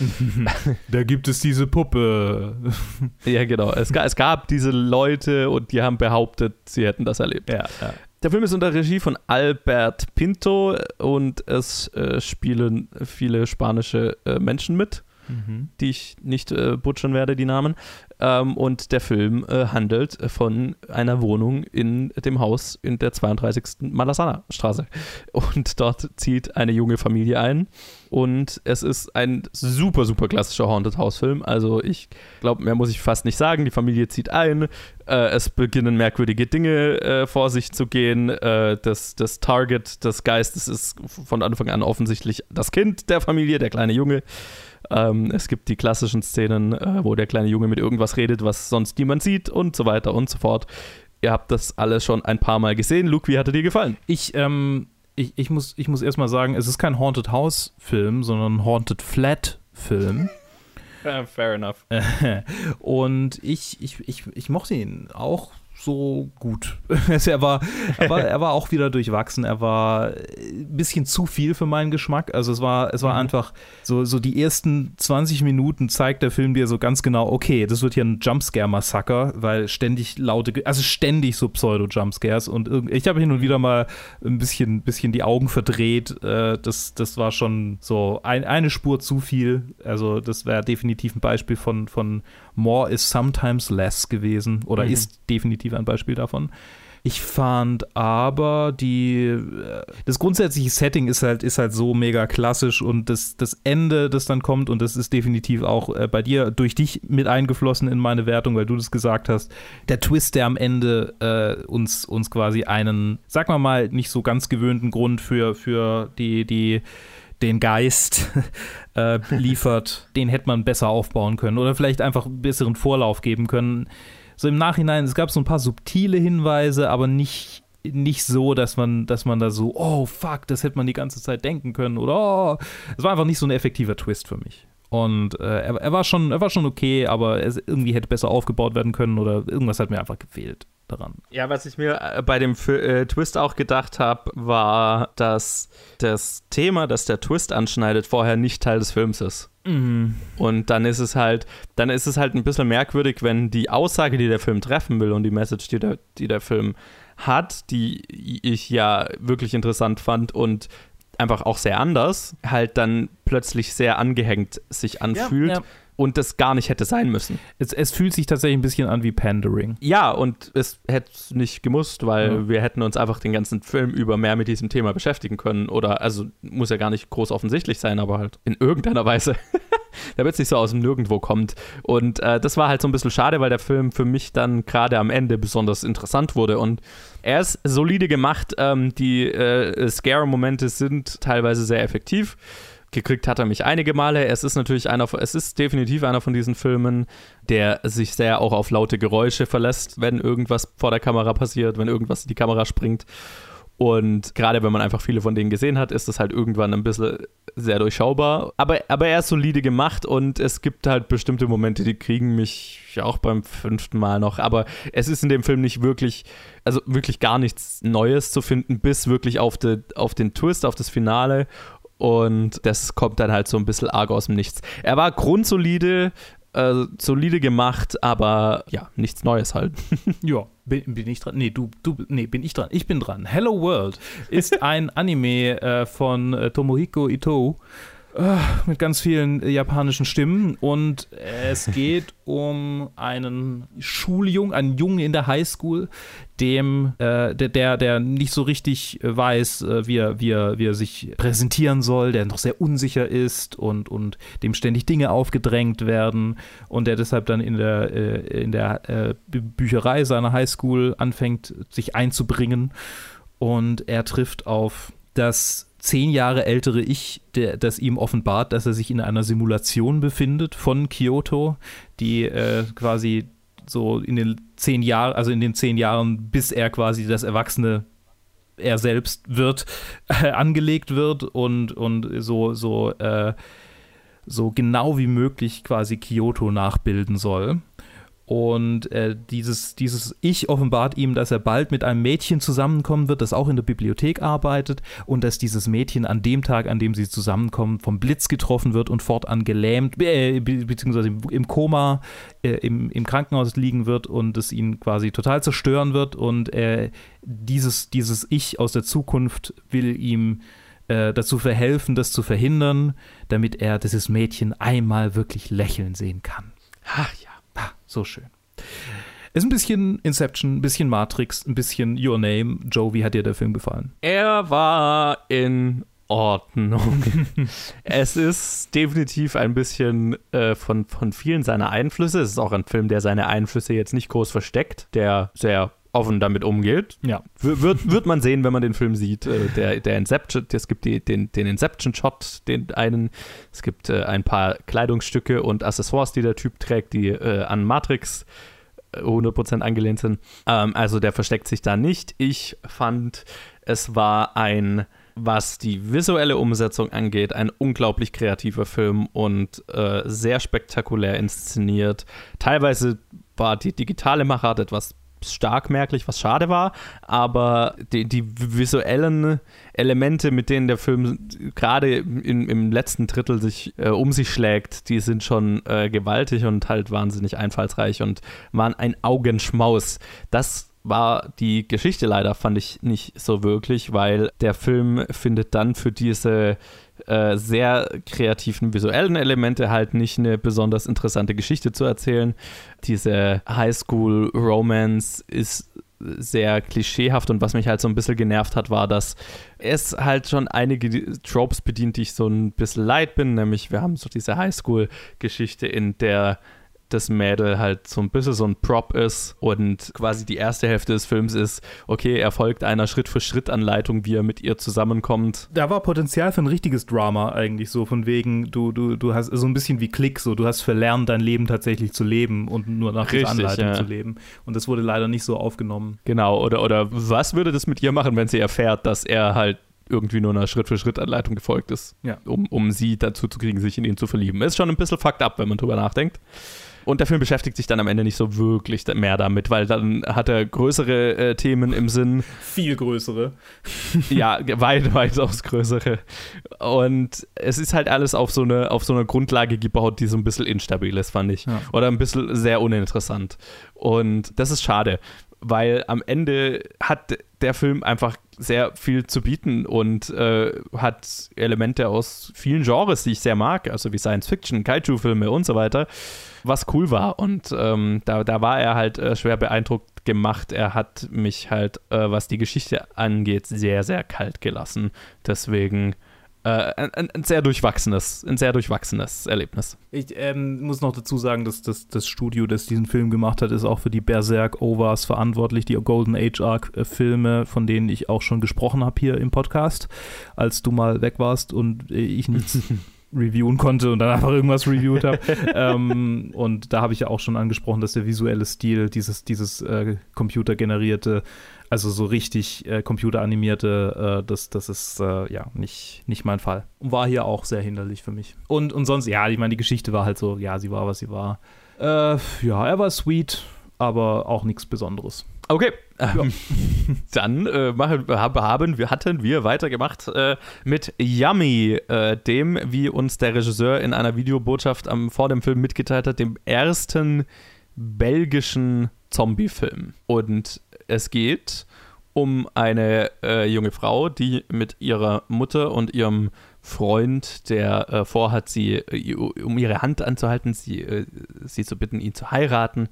Da gibt es diese Puppe. (laughs) ja, genau. Es, es, gab diese Leute und die haben behauptet, sie hätten das erlebt. Ja, ja. Der Film ist unter Regie von Albert Pinto und es äh, spielen viele spanische äh, Menschen mit mhm. die ich nicht äh, butchern werde, die Namen. Ähm, und der Film äh, handelt von einer Wohnung in dem Haus in der 32. Malasana-Straße. Und dort zieht eine junge Familie ein. Und es ist ein super, super klassischer Haunted House-Film. Also ich glaube, mehr muss ich fast nicht sagen. Die Familie zieht ein. Äh, es beginnen merkwürdige Dinge äh, vor sich zu gehen. Äh, das, das Target des Geistes ist von Anfang an offensichtlich das Kind der Familie, der kleine Junge. Ähm, es gibt die klassischen Szenen, äh, wo der kleine Junge mit irgendwas redet, was sonst niemand sieht und so weiter und so fort. Ihr habt das alles schon ein paar Mal gesehen. Luke, wie hat er dir gefallen? Ich, ähm, ich, ich muss, ich muss erstmal sagen, es ist kein Haunted House-Film, sondern ein Haunted Flat-Film. (laughs) fair enough. (laughs) und ich, ich, ich, ich mochte ihn auch so gut. (laughs) Also er, war, er, war, er war auch wieder durchwachsen. Er war ein bisschen zu viel für meinen Geschmack. Also es war, es war mhm. einfach so, so die ersten 20 Minuten zeigt der Film dir so ganz genau, okay, das wird hier ein Jumpscare-Massaker, weil ständig laute, also ständig so Pseudo-Jumpscares und ich habe hin und wieder mal ein bisschen, bisschen die Augen verdreht. Äh, das, das war schon so ein, eine Spur zu viel. Also das wäre definitiv ein Beispiel von, von More is sometimes less gewesen oder mhm. ist definitiv ein Beispiel davon. Ich fand aber die äh, das grundsätzliche Setting ist halt ist halt so mega klassisch und das das Ende, das dann kommt und das ist definitiv auch äh, bei dir durch dich mit eingeflossen in meine Wertung, weil du das gesagt hast. Der Twist, der am Ende äh, uns uns quasi einen, sag mal mal, nicht so ganz gewöhnten Grund für für die die den Geist (laughs) äh, liefert, (laughs) den hätte man besser aufbauen können oder vielleicht einfach einen besseren Vorlauf geben können. So im Nachhinein, es gab so ein paar subtile Hinweise, aber nicht, nicht so, dass man, dass man da so, oh fuck, das hätte man die ganze Zeit denken können oder oh, es war einfach nicht so ein effektiver Twist für mich. Und äh, er, er, war schon, er war schon okay, aber es irgendwie hätte besser aufgebaut werden können oder irgendwas hat mir einfach gefehlt daran. Ja, was ich mir äh, bei dem äh, Twist auch gedacht habe, war, dass das Thema, das der Twist anschneidet, vorher nicht Teil des Films ist. Mhm. Und dann ist es halt, dann ist es halt ein bisschen merkwürdig, wenn die Aussage, die der Film treffen will und die Message, die der, die der Film hat, die ich ja wirklich interessant fand und einfach auch sehr anders, halt dann plötzlich sehr angehängt sich anfühlt. Ja, ja und das gar nicht hätte sein müssen. Es, es, fühlt sich tatsächlich ein bisschen an wie Pandering. Ja, und es hätte nicht gemusst, weil ja. wir hätten uns einfach den ganzen Film über mehr mit diesem Thema beschäftigen können. Oder, also muss ja gar nicht groß offensichtlich sein, aber halt in irgendeiner Weise. (laughs) Damit es nicht so aus dem Nirgendwo kommt. Und äh, das war halt so ein bisschen schade, weil der Film für mich dann gerade am Ende besonders interessant wurde. Und er ist solide gemacht. Ähm, die äh, Scare-Momente sind teilweise sehr effektiv gekriegt hat er mich einige Male. Es ist natürlich einer, es ist definitiv einer von diesen Filmen, der sich sehr auch auf laute Geräusche verlässt, wenn irgendwas vor der Kamera passiert, wenn irgendwas in die Kamera springt. Und gerade wenn man einfach viele von denen gesehen hat, ist das halt irgendwann ein bisschen sehr durchschaubar. Aber, aber er ist solide gemacht und es gibt halt bestimmte Momente, die kriegen mich auch beim fünften Mal noch. Aber es ist in dem Film nicht wirklich, also wirklich gar nichts Neues zu finden, bis wirklich auf, de, auf den Twist, auf das Finale. Und das kommt dann halt so ein bisschen arg aus dem Nichts. Er war grundsolide, äh, solide gemacht, aber ja, nichts Neues halt. (laughs) ja, bin, bin, ich dran? Nee, du, du, nee, bin ich dran. Ich bin dran. Hello World ist (laughs) ein Anime äh, von äh, Tomohiko Ito mit ganz vielen äh, japanischen Stimmen. Und es geht um einen Schuljungen, einen Jungen in der Highschool, dem äh, der, der, der nicht so richtig äh, weiß, äh, wie, er, wie, er, wie er sich präsentieren soll, der noch sehr unsicher ist und, und dem ständig Dinge aufgedrängt werden und der deshalb dann in der, äh, in der äh, Bücherei seiner Highschool anfängt, sich einzubringen. Und er trifft auf das zehn Jahre ältere Ich, der, das ihm offenbart, dass er sich in einer Simulation befindet von Kyoto, die äh, quasi so in den zehn Jahren, also in den zehn Jahren, bis er quasi das Erwachsene er selbst wird, äh, (laughs) angelegt wird und, und so, so, äh, so genau wie möglich quasi Kyoto nachbilden soll. Und äh, dieses, dieses Ich offenbart ihm, dass er bald mit einem Mädchen zusammenkommen wird, das auch in der Bibliothek arbeitet und dass dieses Mädchen an dem Tag, an dem sie zusammenkommen, vom Blitz getroffen wird und fortan gelähmt, äh, beziehungsweise im, im Koma äh, im, im Krankenhaus liegen wird und es ihn quasi total zerstören wird. Und äh, dieses, dieses Ich aus der Zukunft will ihm äh, dazu verhelfen, das zu verhindern, damit er dieses Mädchen einmal wirklich lächeln sehen kann. Ach ja. So schön. Ist ein bisschen Inception, ein bisschen Matrix, ein bisschen Your Name. Joe, wie hat dir der Film gefallen? Er war in Ordnung. (laughs) es ist definitiv ein bisschen äh, von, von vielen seiner Einflüsse. Es ist auch ein Film, der seine Einflüsse jetzt nicht groß versteckt, der sehr offen damit umgeht. Ja. W wird, wird man sehen, wenn man den Film sieht. Äh, der, der Inception, es gibt die, den, den Inception-Shot, den einen, es gibt äh, ein paar Kleidungsstücke und Accessoires, die der Typ trägt, die äh, an Matrix 100% äh, angelehnt sind. Ähm, also der versteckt sich da nicht. Ich fand, es war ein was die visuelle Umsetzung angeht, ein unglaublich kreativer Film und äh, sehr spektakulär inszeniert. Teilweise war die digitale Machart etwas stark merklich, was schade war, aber die, die visuellen Elemente, mit denen der Film gerade im letzten Drittel sich äh, um sich schlägt, die sind schon äh, gewaltig und halt wahnsinnig einfallsreich und waren ein Augenschmaus. Das war die Geschichte leider, fand ich nicht so wirklich, weil der Film findet dann für diese äh, sehr kreativen visuellen Elemente halt nicht eine besonders interessante Geschichte zu erzählen. Diese Highschool-Romance ist sehr klischeehaft und was mich halt so ein bisschen genervt hat, war, dass es halt schon einige Tropes bedient, die ich so ein bisschen leid bin, nämlich wir haben so diese Highschool-Geschichte, in der das Mädel halt so ein bisschen so ein Prop ist und quasi die erste Hälfte des Films ist, okay, er folgt einer Schritt-für-Schritt-Anleitung, wie er mit ihr zusammenkommt. Da war Potenzial für ein richtiges Drama eigentlich so, von wegen, du, du, du hast so ein bisschen wie Klick, so, du hast verlernt, dein Leben tatsächlich zu leben und nur nach dieser Anleitung ja. zu leben. Und das wurde leider nicht so aufgenommen. Genau, oder, oder was würde das mit ihr machen, wenn sie erfährt, dass er halt irgendwie nur einer Schritt-für-Schritt-Anleitung gefolgt ist, ja. um, um sie dazu zu kriegen, sich in ihn zu verlieben. Ist schon ein bisschen fucked up, wenn man drüber nachdenkt. Und der Film beschäftigt sich dann am Ende nicht so wirklich mehr damit, weil dann hat er größere äh, Themen im Sinn. Viel größere. ja, weit, weitaus größere. Und es ist halt alles auf so eine, auf so eine Grundlage gebaut, die so ein bisschen instabil ist, fand ich. Ja. Oder ein bisschen sehr uninteressant. Und das ist schade, weil am Ende hat der Film einfach sehr viel zu bieten und äh, hat Elemente aus vielen Genres, die ich sehr mag, also wie Science Fiction, Kaiju-Filme und so weiter, was cool war. Und ähm, da, da war er halt äh, schwer beeindruckt gemacht. Er hat mich halt, äh, was die Geschichte angeht, sehr, sehr kalt gelassen. Deswegen äh, ein, ein, sehr durchwachsenes, ein sehr durchwachsenes Erlebnis. Ich ähm, muss noch dazu sagen, dass das, das Studio, das diesen Film gemacht hat, ist auch für die Berserk Overs verantwortlich, die Golden Age Arc äh, Filme, von denen ich auch schon gesprochen habe hier im Podcast, als du mal weg warst und äh, ich nichts (laughs) reviewen konnte und dann einfach irgendwas reviewt habe. (laughs) ähm, und da habe ich ja auch schon angesprochen, dass der visuelle Stil, dieses, dieses äh, computergenerierte also so richtig äh, computeranimierte, äh, das, das ist äh, ja nicht, nicht mein Fall. Und war hier auch sehr hinderlich für mich. Und, und sonst, ja, ich meine, die Geschichte war halt so, ja, sie war, was sie war. Äh, ja, er war sweet, aber auch nichts Besonderes. Okay, ähm, (laughs) dann äh, machen, haben wir, hatten wir weitergemacht äh, mit Yummy, äh, dem, wie uns der Regisseur in einer Videobotschaft am, vor dem Film mitgeteilt hat, dem ersten belgischen Zombie-Film. Und es geht um eine äh, junge Frau, die mit ihrer Mutter und ihrem Freund, der äh, vorhat, sie äh, um ihre Hand anzuhalten, sie, äh, sie zu bitten, ihn zu heiraten,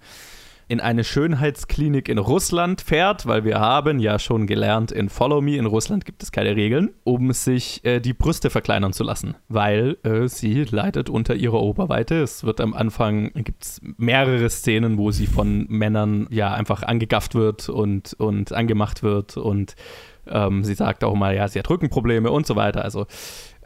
in eine Schönheitsklinik in Russland fährt, weil wir haben ja schon gelernt in Follow Me, in Russland gibt es keine Regeln, um sich äh, die Brüste verkleinern zu lassen, weil äh, sie leidet unter ihrer Oberweite. Es wird am Anfang, gibt es mehrere Szenen, wo sie von Männern ja einfach angegafft wird und, und angemacht wird und ähm, sie sagt auch mal, ja, sie hat Rückenprobleme und so weiter, also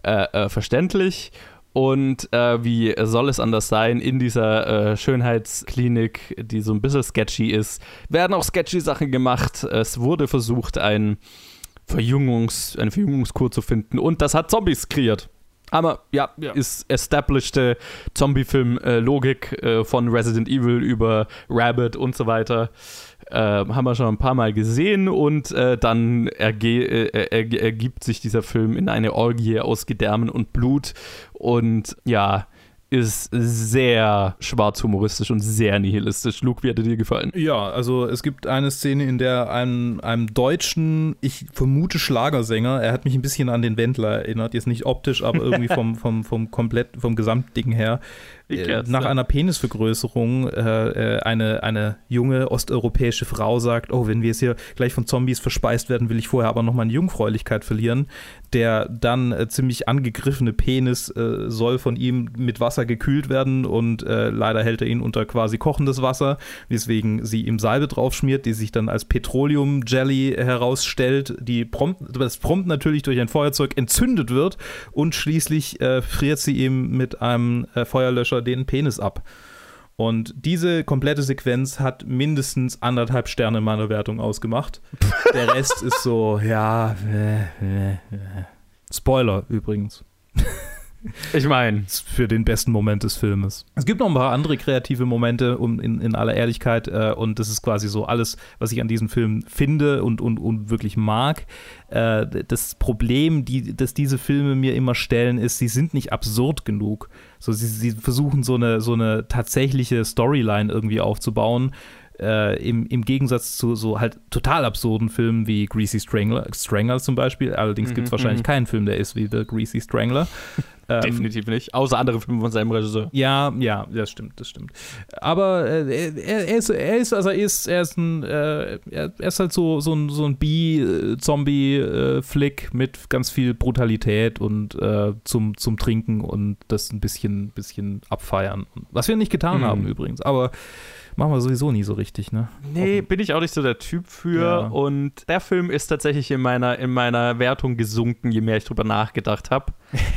äh, äh verständlich. Und äh, wie soll es anders sein, in dieser äh, Schönheitsklinik, die so ein bisschen sketchy ist, werden auch sketchy Sachen gemacht. Es wurde versucht, ein Verjüngungs-, eine Verjüngungskur zu finden und das hat Zombies kreiert. Aber ja, ja. ist established Zombie-Film-Logik äh, von Resident Evil über Rabbit und so weiter. Äh, haben wir schon ein paar Mal gesehen und äh, dann erge äh, er ergibt sich dieser Film in eine Orgie aus Gedärmen und Blut und ja, ist sehr schwarz humoristisch und sehr nihilistisch. Luke, wie hat er dir gefallen? Ja, also es gibt eine Szene, in der einem, einem deutschen, ich vermute Schlagersänger, er hat mich ein bisschen an den Wendler erinnert, jetzt nicht optisch, aber (laughs) irgendwie vom, vom, vom komplett, vom Gesamtding her, nach einer Penisvergrößerung äh, äh, eine, eine junge osteuropäische Frau sagt, oh, wenn wir jetzt hier gleich von Zombies verspeist werden, will ich vorher aber noch meine Jungfräulichkeit verlieren. Der dann äh, ziemlich angegriffene Penis äh, soll von ihm mit Wasser gekühlt werden und äh, leider hält er ihn unter quasi kochendes Wasser, weswegen sie ihm Salbe draufschmiert, die sich dann als Petroleum Jelly herausstellt, die prompt, das prompt natürlich durch ein Feuerzeug entzündet wird und schließlich friert sie ihm mit einem Feuerlöscher den Penis ab. Und diese komplette Sequenz hat mindestens anderthalb Sterne in meiner Wertung ausgemacht. (laughs) Der Rest ist so, ja. Spoiler übrigens. Ich meine, für den besten Moment des Filmes. Es gibt noch ein paar andere kreative Momente, um in, in aller Ehrlichkeit, äh, und das ist quasi so alles, was ich an diesem Film finde und, und, und wirklich mag. Äh, das Problem, die, das diese Filme mir immer stellen, ist, sie sind nicht absurd genug. So, sie, sie versuchen so eine, so eine tatsächliche Storyline irgendwie aufzubauen äh, im, im Gegensatz zu so halt total absurden Filmen wie Greasy Strangler, Strangler zum Beispiel. Allerdings mhm, gibt es wahrscheinlich mhm. keinen Film, der ist wie The Greasy Strangler. Ähm, (laughs) Definitiv nicht. Außer andere Filme von seinem Regisseur. Ja, ja, das stimmt, das stimmt. Aber äh, er, er, ist, er ist, also er ist, er ist ein, äh, er ist halt so, so ein, so ein B-Zombie-Flick mit ganz viel Brutalität und äh, zum, zum Trinken und das ein bisschen, bisschen abfeiern. Was wir nicht getan mhm. haben übrigens. Aber machen wir sowieso nie so richtig, ne? Nee, bin ich auch nicht so der Typ für. Ja. Und der Film ist tatsächlich in meiner, in meiner Wertung gesunken, je mehr ich drüber nachgedacht habe. (laughs)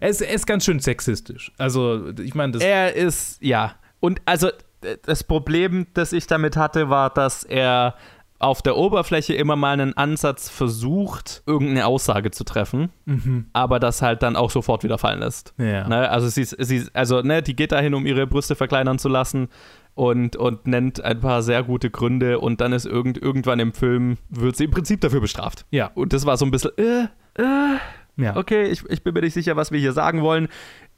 er, ist, er ist ganz schön sexistisch. Also, ich meine, das. Er ist, ja. Und also, das Problem, das ich damit hatte, war, dass er auf der Oberfläche immer mal einen Ansatz versucht, irgendeine Aussage zu treffen, mhm. aber das halt dann auch sofort wieder fallen lässt. Ja. Ne? Also sie, sie, also ne, die geht dahin, um ihre Brüste verkleinern zu lassen und, und nennt ein paar sehr gute Gründe und dann ist irgend, irgendwann im Film, wird sie im Prinzip dafür bestraft. Ja. Und das war so ein bisschen, äh, äh, ja. okay, ich, ich bin mir nicht sicher, was wir hier sagen wollen.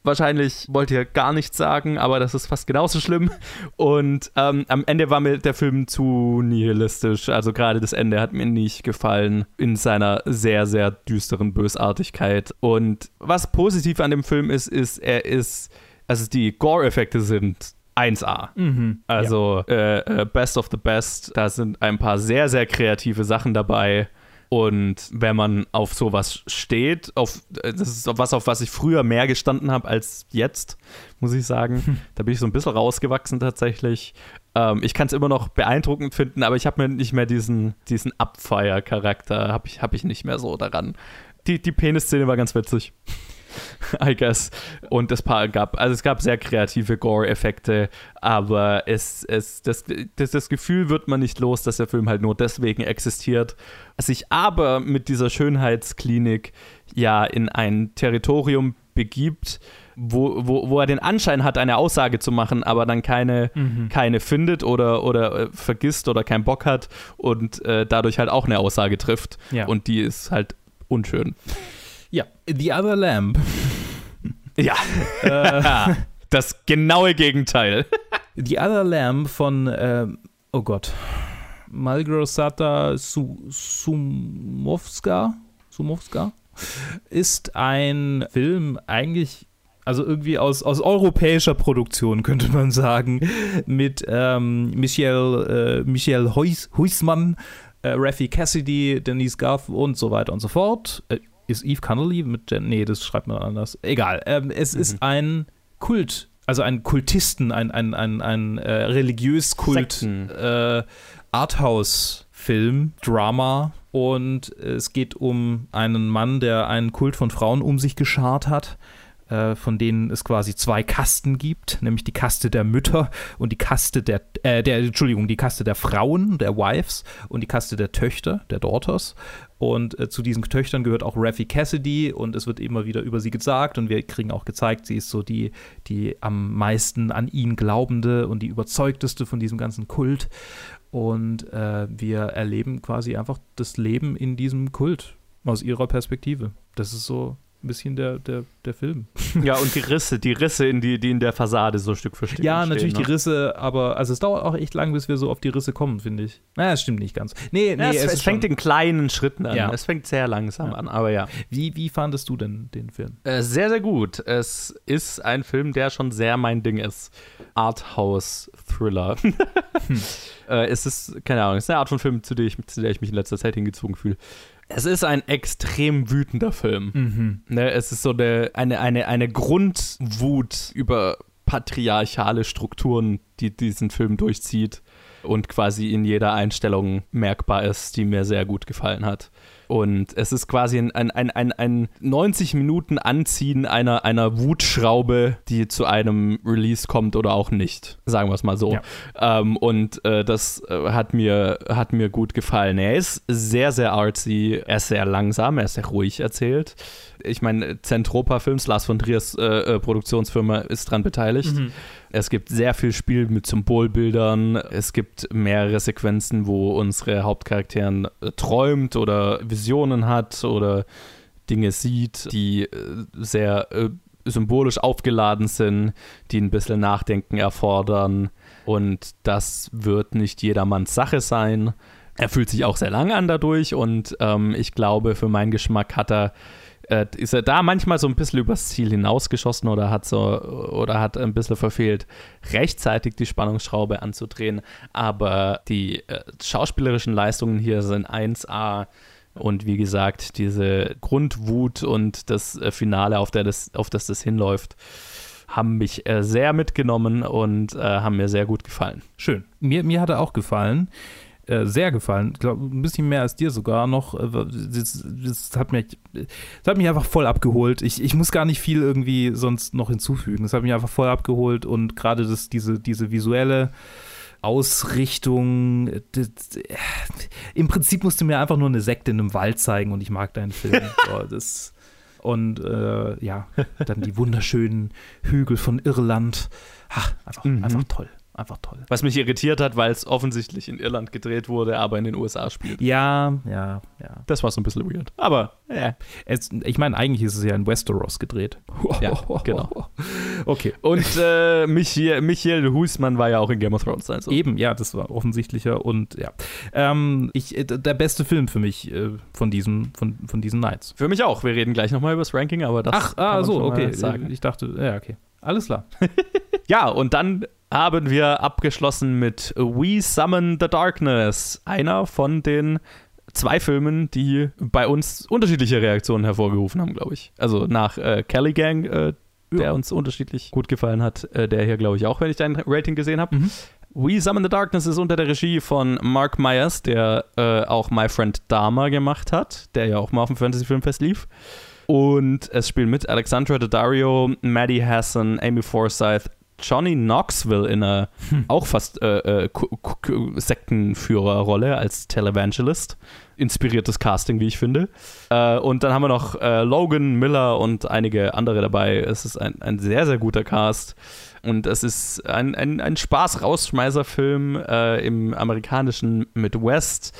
Wahrscheinlich wollt ihr gar nichts sagen, aber das ist fast genauso schlimm. Und ähm, am Ende war mir der Film zu nihilistisch. Also gerade das Ende hat mir nicht gefallen in seiner sehr, sehr düsteren Bösartigkeit. Und was positiv an dem Film ist, ist, er ist, also die Gore-Effekte sind 1A. Mhm, also ja. äh, äh, Best of the Best. Da sind ein paar sehr, sehr kreative Sachen dabei. Und wenn man auf sowas steht, auf äh, das ist was, auf was ich früher mehr gestanden habe als jetzt, muss ich sagen. Hm. Da bin ich so ein bisschen rausgewachsen tatsächlich. Ähm, ich kann es immer noch beeindruckend finden, aber ich habe mir nicht mehr diesen, diesen Abfeier-Charakter, habe ich, hab ich nicht mehr so daran. Die, die Penis-Szene war ganz witzig. (laughs) I guess. Und das Paar gab, also es gab sehr kreative Gore-Effekte, aber es, es, das, das, das Gefühl wird man nicht los, dass der Film halt nur deswegen existiert. Sich aber mit dieser Schönheitsklinik ja in ein Territorium begibt, wo, wo, wo er den Anschein hat, eine Aussage zu machen, aber dann keine, mhm. keine findet oder, oder äh, vergisst oder keinen Bock hat und äh, dadurch halt auch eine Aussage trifft. Ja. Und die ist halt unschön. Ja, The Other Lamb. (laughs) ja. Äh, das genaue Gegenteil. (laughs) The Other Lamb von, äh, oh Gott, Malgrosata Su Sumowska, Sumowska ist ein Film eigentlich also irgendwie aus, aus europäischer Produktion, könnte man sagen, mit ähm, Michel, äh, Michel Huismann, äh, Raffi Cassidy, Denise Garth und so weiter und so fort. Äh, ist Eve Connolly mit? Nee, das schreibt man anders. Egal. Ähm, es mhm. ist ein Kult, also ein Kultisten, ein, ein, ein, ein äh, religiös Kult, äh, Arthouse-Film, Drama. Und es geht um einen Mann, der einen Kult von Frauen um sich geschart hat äh, von denen es quasi zwei Kasten gibt, nämlich die Kaste der Mütter und die Kaste der, äh, der, Entschuldigung, die Kaste der Frauen, der Wives und die Kaste der Töchter, der Daughters. Und äh, zu diesen Töchtern gehört auch Raffi Cassidy und es wird immer wieder über sie gesagt und wir kriegen auch gezeigt, sie ist so die, die am meisten an ihn glaubende und die überzeugteste von diesem ganzen Kult. Und äh, wir erleben quasi einfach das Leben in diesem Kult aus ihrer Perspektive. Das ist so ein bisschen der, der, der Film. (laughs) Ja, und die Risse, die Risse, in die, die in der Fassade so Stück für Stück Ja, natürlich ne? die Risse, aber also es dauert auch echt lang, bis wir so auf die Risse kommen, finde ich. Naja, es stimmt nicht ganz. Nee, nee, ja, es, es, es fängt in kleinen Schritten an. Ja. Es fängt sehr langsam ja. an, aber ja. Wie, wie fandest du denn den Film? Äh, sehr, sehr gut. Es ist ein Film, der schon sehr mein Ding ist. Arthouse-Thriller. (laughs) hm. äh, es ist, keine Ahnung, es ist eine Art von Film, zu der ich, zu der ich mich in letzter Zeit hingezogen fühle. Es ist ein extrem wütender Film. Mhm. Ne, es ist so eine, eine, eine, eine Grundwut über patriarchale Strukturen, die diesen Film durchzieht und quasi in jeder Einstellung merkbar ist, die mir sehr gut gefallen hat. Und es ist quasi ein, ein, ein, ein, ein 90 Minuten Anziehen einer, einer Wutschraube, die zu einem Release kommt oder auch nicht. Sagen wir es mal so. Ja. Ähm, und äh, das äh, hat, mir, hat mir gut gefallen. Er ist sehr, sehr artsy, er ist sehr langsam, er ist sehr ruhig erzählt ich meine, Zentropa Films, Lars von Triers äh, äh, Produktionsfirma, ist dran beteiligt. Mhm. Es gibt sehr viel Spiel mit Symbolbildern. Es gibt mehrere Sequenzen, wo unsere Hauptcharakteren äh, träumt oder Visionen hat oder Dinge sieht, die äh, sehr äh, symbolisch aufgeladen sind, die ein bisschen Nachdenken erfordern. Und das wird nicht jedermanns Sache sein. Er fühlt sich auch sehr lang an dadurch und ähm, ich glaube, für meinen Geschmack hat er äh, ist er da manchmal so ein bisschen übers Ziel hinausgeschossen oder hat so oder hat ein bisschen verfehlt, rechtzeitig die Spannungsschraube anzudrehen. Aber die äh, schauspielerischen Leistungen hier sind 1A. Und wie gesagt, diese Grundwut und das äh, Finale, auf, der das, auf das das hinläuft, haben mich äh, sehr mitgenommen und äh, haben mir sehr gut gefallen. Schön. Mir, mir hat er auch gefallen. Äh, sehr gefallen. Ich glaube, ein bisschen mehr als dir sogar noch. Äh, das, das, hat mich, das hat mich einfach voll abgeholt. Ich, ich muss gar nicht viel irgendwie sonst noch hinzufügen. Das hat mich einfach voll abgeholt und gerade das, diese, diese visuelle Ausrichtung. Das, Im Prinzip musst du mir einfach nur eine Sekte in einem Wald zeigen und ich mag deinen Film. (laughs) so, das, und äh, ja, dann die wunderschönen Hügel von Irland. Ha, einfach, mhm. einfach toll einfach toll. Was mich irritiert hat, weil es offensichtlich in Irland gedreht wurde, aber in den USA spielt. Ja, ja, ja. Das war so ein bisschen weird. Aber, ja. Es, ich meine, eigentlich ist es ja in Westeros gedreht. Ja, genau. (laughs) Okay. Und äh, Michael, Michael Husmann war ja auch in Game of Thrones. Also. Eben, ja, das war offensichtlicher und ja. Ähm, ich, äh, der beste Film für mich äh, von, diesem, von, von diesen Nights. Für mich auch. Wir reden gleich nochmal über das Ranking, aber das. Ach, ah, so, okay. Sagen. Ich dachte, ja, okay. Alles klar. (laughs) ja, und dann haben wir abgeschlossen mit We Summon the Darkness, einer von den zwei Filmen, die bei uns unterschiedliche Reaktionen hervorgerufen haben, glaube ich. Also nach äh, Kelly Gang, äh, der ja. uns unterschiedlich gut gefallen hat, äh, der hier, glaube ich, auch, wenn ich dein Rating gesehen habe. Mhm. We Summon the Darkness ist unter der Regie von Mark Myers, der äh, auch My Friend Dharma gemacht hat, der ja auch mal auf dem Fantasy Filmfest lief. Und es spielen mit Alexandra Daddario, Maddie Hassan, Amy Forsyth, Johnny Knoxville in einer hm. auch fast äh, äh, Sektenführerrolle als Televangelist. Inspiriertes Casting, wie ich finde. Äh, und dann haben wir noch äh, Logan Miller und einige andere dabei. Es ist ein, ein sehr, sehr guter Cast. Und es ist ein, ein, ein Spaß-Rausschmeißer-Film äh, im amerikanischen Midwest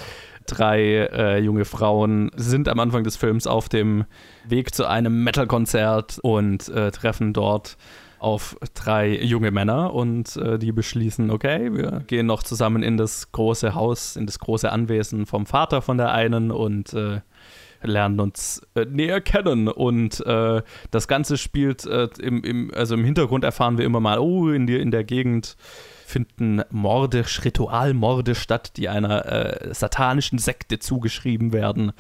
drei äh, junge Frauen sind am Anfang des Films auf dem Weg zu einem Metal-Konzert und äh, treffen dort auf drei junge Männer und äh, die beschließen, okay, wir gehen noch zusammen in das große Haus, in das große Anwesen vom Vater von der einen und äh, lernen uns äh, näher kennen und äh, das Ganze spielt äh, im, im, also im Hintergrund erfahren wir immer mal, oh, in, die, in der Gegend finden Morde, Ritualmorde statt, die einer äh, satanischen Sekte zugeschrieben werden.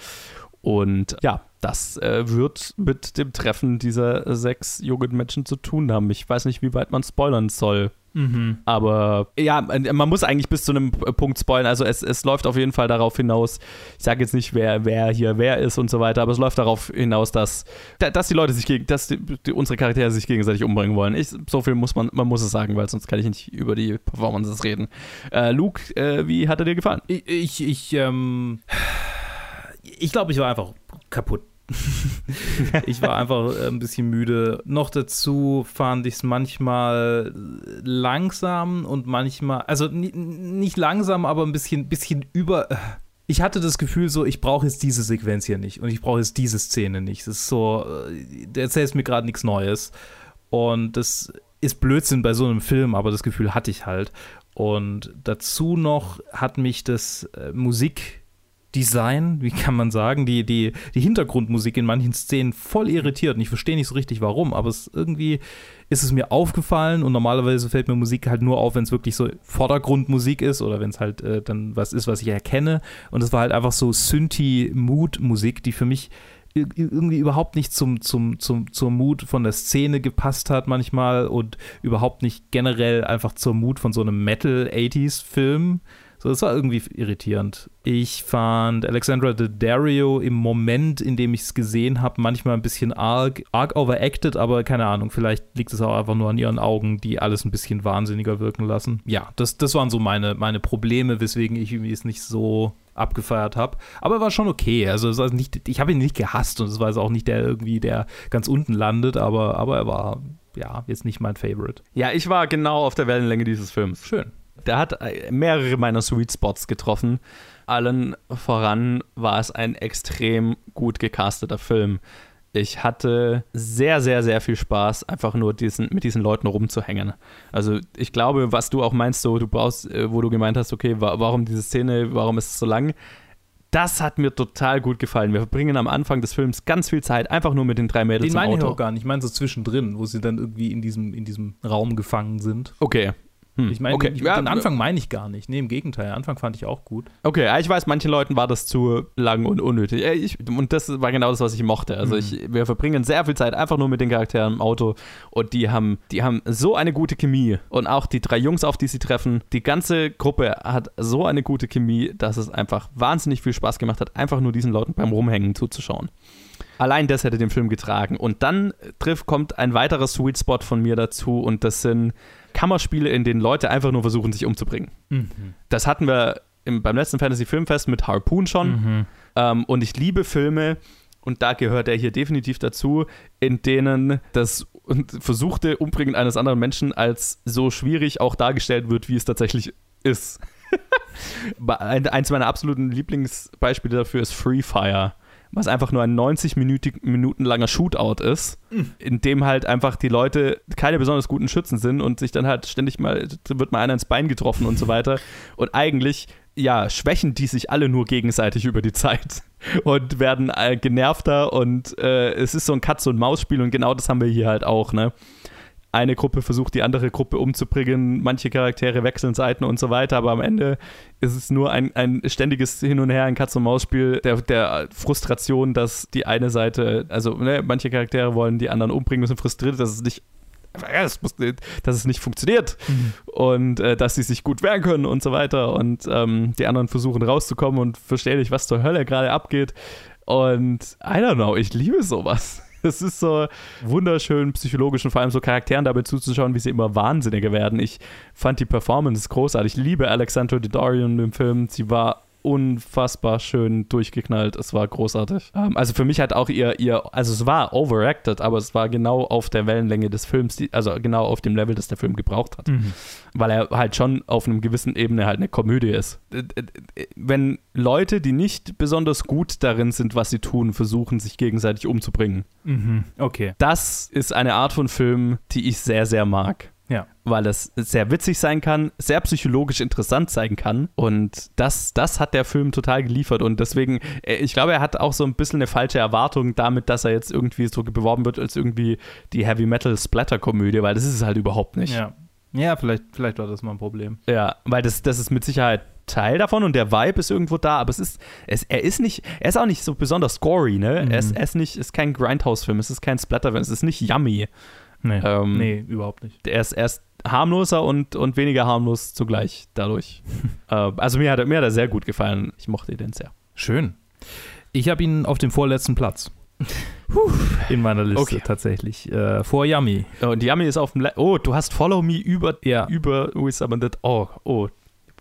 Und ja, das äh, wird mit dem Treffen dieser sechs jungen Menschen zu tun haben. Ich weiß nicht, wie weit man spoilern soll. Mhm. Aber ja, man muss eigentlich bis zu einem Punkt spoilern. Also es, es läuft auf jeden Fall darauf hinaus, ich sage jetzt nicht, wer, wer hier wer ist und so weiter, aber es läuft darauf hinaus, dass, dass die Leute sich gegen, dass die, die, unsere Charaktere sich gegenseitig umbringen wollen. Ich, so viel muss man, man muss es sagen, weil sonst kann ich nicht über die Performances reden. Äh, Luke, äh, wie hat er dir gefallen? Ich, ich, ich ähm ich glaube, ich war einfach kaputt. (laughs) ich war einfach ein bisschen müde. Noch dazu fand ich es manchmal langsam und manchmal, also nicht langsam, aber ein bisschen, bisschen über. Ich hatte das Gefühl, so, ich brauche jetzt diese Sequenz hier nicht und ich brauche jetzt diese Szene nicht. Das ist so, äh, du erzählst mir gerade nichts Neues. Und das ist Blödsinn bei so einem Film, aber das Gefühl hatte ich halt. Und dazu noch hat mich das äh, Musik Design, wie kann man sagen, die, die, die Hintergrundmusik in manchen Szenen voll irritiert. Und ich verstehe nicht so richtig warum, aber es irgendwie ist es mir aufgefallen und normalerweise fällt mir Musik halt nur auf, wenn es wirklich so Vordergrundmusik ist oder wenn es halt äh, dann was ist, was ich erkenne. Und es war halt einfach so Synthi-Mood-Musik, die für mich irgendwie überhaupt nicht zum, zum, zum, zur Mut von der Szene gepasst hat manchmal und überhaupt nicht generell einfach zur Mut von so einem Metal-80s-Film So, das war irgendwie irritierend. Ich fand Alexandra Daddario im Moment, in dem ich es gesehen habe, manchmal ein bisschen arg, arg overacted, aber keine Ahnung, vielleicht liegt es auch einfach nur an ihren Augen, die alles ein bisschen wahnsinniger wirken lassen. Ja, das, das waren so meine, meine Probleme, weswegen ich irgendwie es nicht so abgefeiert habe. Aber er war schon okay. Also es war nicht, ich habe ihn nicht gehasst und es war auch nicht der irgendwie, der ganz unten landet, aber, aber er war ja jetzt nicht mein Favorite. Ja, ich war genau auf der Wellenlänge dieses Films. Schön. Der hat äh, mehrere meiner Sweet Spots getroffen. Allen voran war es ein extrem gut gecasteter Film. Ich hatte sehr, sehr, sehr viel Spaß, einfach nur diesen, mit diesen Leuten rumzuhängen. Also ich glaube, was du auch meinst, so du brauchst, äh, wo du gemeint hast, okay, wa warum diese Szene, warum ist es so lang? Das hat mir total gut gefallen. Wir verbringen am Anfang des Films ganz viel Zeit einfach nur mit den drei Mädels Den im meine ich Auto. auch gar nicht. Ich meine so zwischendrin, wo sie dann irgendwie in diesem, in diesem Raum gefangen sind. Okay. Hm. Ich meine, okay. ja, den Anfang meine ich gar nicht. Nee, im Gegenteil. Anfang fand ich auch gut. Okay, ich weiß, manchen Leuten war das zu lang und unnötig. Ich, und das war genau das, was ich mochte. Also Mhm. ich, wir verbringen sehr viel Zeit einfach nur mit den Charakteren im Auto und die haben, die haben so eine gute Chemie. Und auch die drei Jungs, auf die sie treffen, die ganze Gruppe hat so eine gute Chemie, dass es einfach wahnsinnig viel Spaß gemacht hat, einfach nur diesen Leuten beim Rumhängen zuzuschauen. Allein das hätte den Film getragen. Und dann trifft, kommt ein weiterer Sweet Spot von mir dazu und das sind Kammerspiele, in denen Leute einfach nur versuchen, sich umzubringen. Das hatten wir im, beim letzten Fantasy Filmfest mit Harpoon schon. Ähm, und ich liebe Filme, und da gehört er hier definitiv dazu, in denen das versuchte Umbringen eines anderen Menschen als so schwierig auch dargestellt wird, wie es tatsächlich ist. (laughs) Ein- Eins meiner absoluten Lieblingsbeispiele dafür ist Free Fire, was einfach nur ein 90 -minütig, Minuten langer Shootout ist, in dem halt einfach die Leute keine besonders guten Schützen sind und sich dann halt ständig mal, wird mal einer ins Bein getroffen und so (laughs) weiter. Und eigentlich, ja, schwächen die sich alle nur gegenseitig über die Zeit (laughs) und werden äh, genervter und äh, es ist so ein Katz- und Maus-Spiel und genau das haben wir hier halt auch, ne? Eine Gruppe versucht, die andere Gruppe umzubringen, manche Charaktere wechseln Seiten und so weiter, aber am Ende ist es nur ein, ein ständiges Hin und Her, ein Katz-und-Maus-Spiel der, der Frustration, dass die eine Seite, also ne, manche Charaktere wollen die anderen umbringen sind frustriert, dass es nicht das muss, dass es nicht funktioniert und äh, dass sie sich gut wehren können und so weiter und ähm, die anderen versuchen rauszukommen und verstehen nicht, was zur Hölle gerade abgeht und I don't know, ich liebe sowas. Es ist so wunderschön psychologisch und vor allem so Charakteren dabei zuzuschauen, wie sie immer wahnsinniger werden. Ich fand die Performance großartig. Ich liebe Alexandra Daddario im Film. Sie war unfassbar schön durchgeknallt. Es war großartig. Ähm, also für mich hat auch ihr, ihr, also es war overacted, aber es war genau auf der Wellenlänge des Films, die, also genau auf dem Level, das der Film gebraucht hat. Weil er halt schon auf einem gewissen Ebene halt eine Komödie ist. Äh, äh, Wenn Leute, die nicht besonders gut darin sind, was sie tun, versuchen, sich gegenseitig umzubringen. Mhm. Okay. Das ist eine Art von Film, die ich sehr, sehr mag Ja. weil es sehr witzig sein kann, sehr psychologisch interessant sein kann. Und das, das hat der Film total geliefert. Und deswegen, äh, ich glaube, er hat auch so ein bisschen eine falsche Erwartung damit, dass er jetzt irgendwie so beworben wird als irgendwie die Heavy Metal Splatter-Komödie, weil das ist es halt überhaupt nicht. Ja. Ja, vielleicht, vielleicht war das mal ein Problem. Ja, weil das, das ist mit Sicherheit Teil davon und der Vibe ist irgendwo da, aber es ist, es, er ist nicht, er ist auch nicht so besonders gory, ne? Mhm. Er, ist, er ist nicht, ist kein Grindhouse-Film, es ist kein Splatter-Film, es ist nicht yummy. Nee, Ähm, nee überhaupt nicht. er ist erst harmloser und, und weniger harmlos zugleich dadurch. (laughs) äh, also mir hat, er- mir hat er sehr gut gefallen. Ich mochte den sehr. Schön. Ich habe ihn auf dem vorletzten Platz. (laughs) In meiner Liste Okay. tatsächlich. Äh, vor Yummy. Und Yummy ist auf dem Le Oh, du hast Follow Me über, Ja. über. Oh, oh,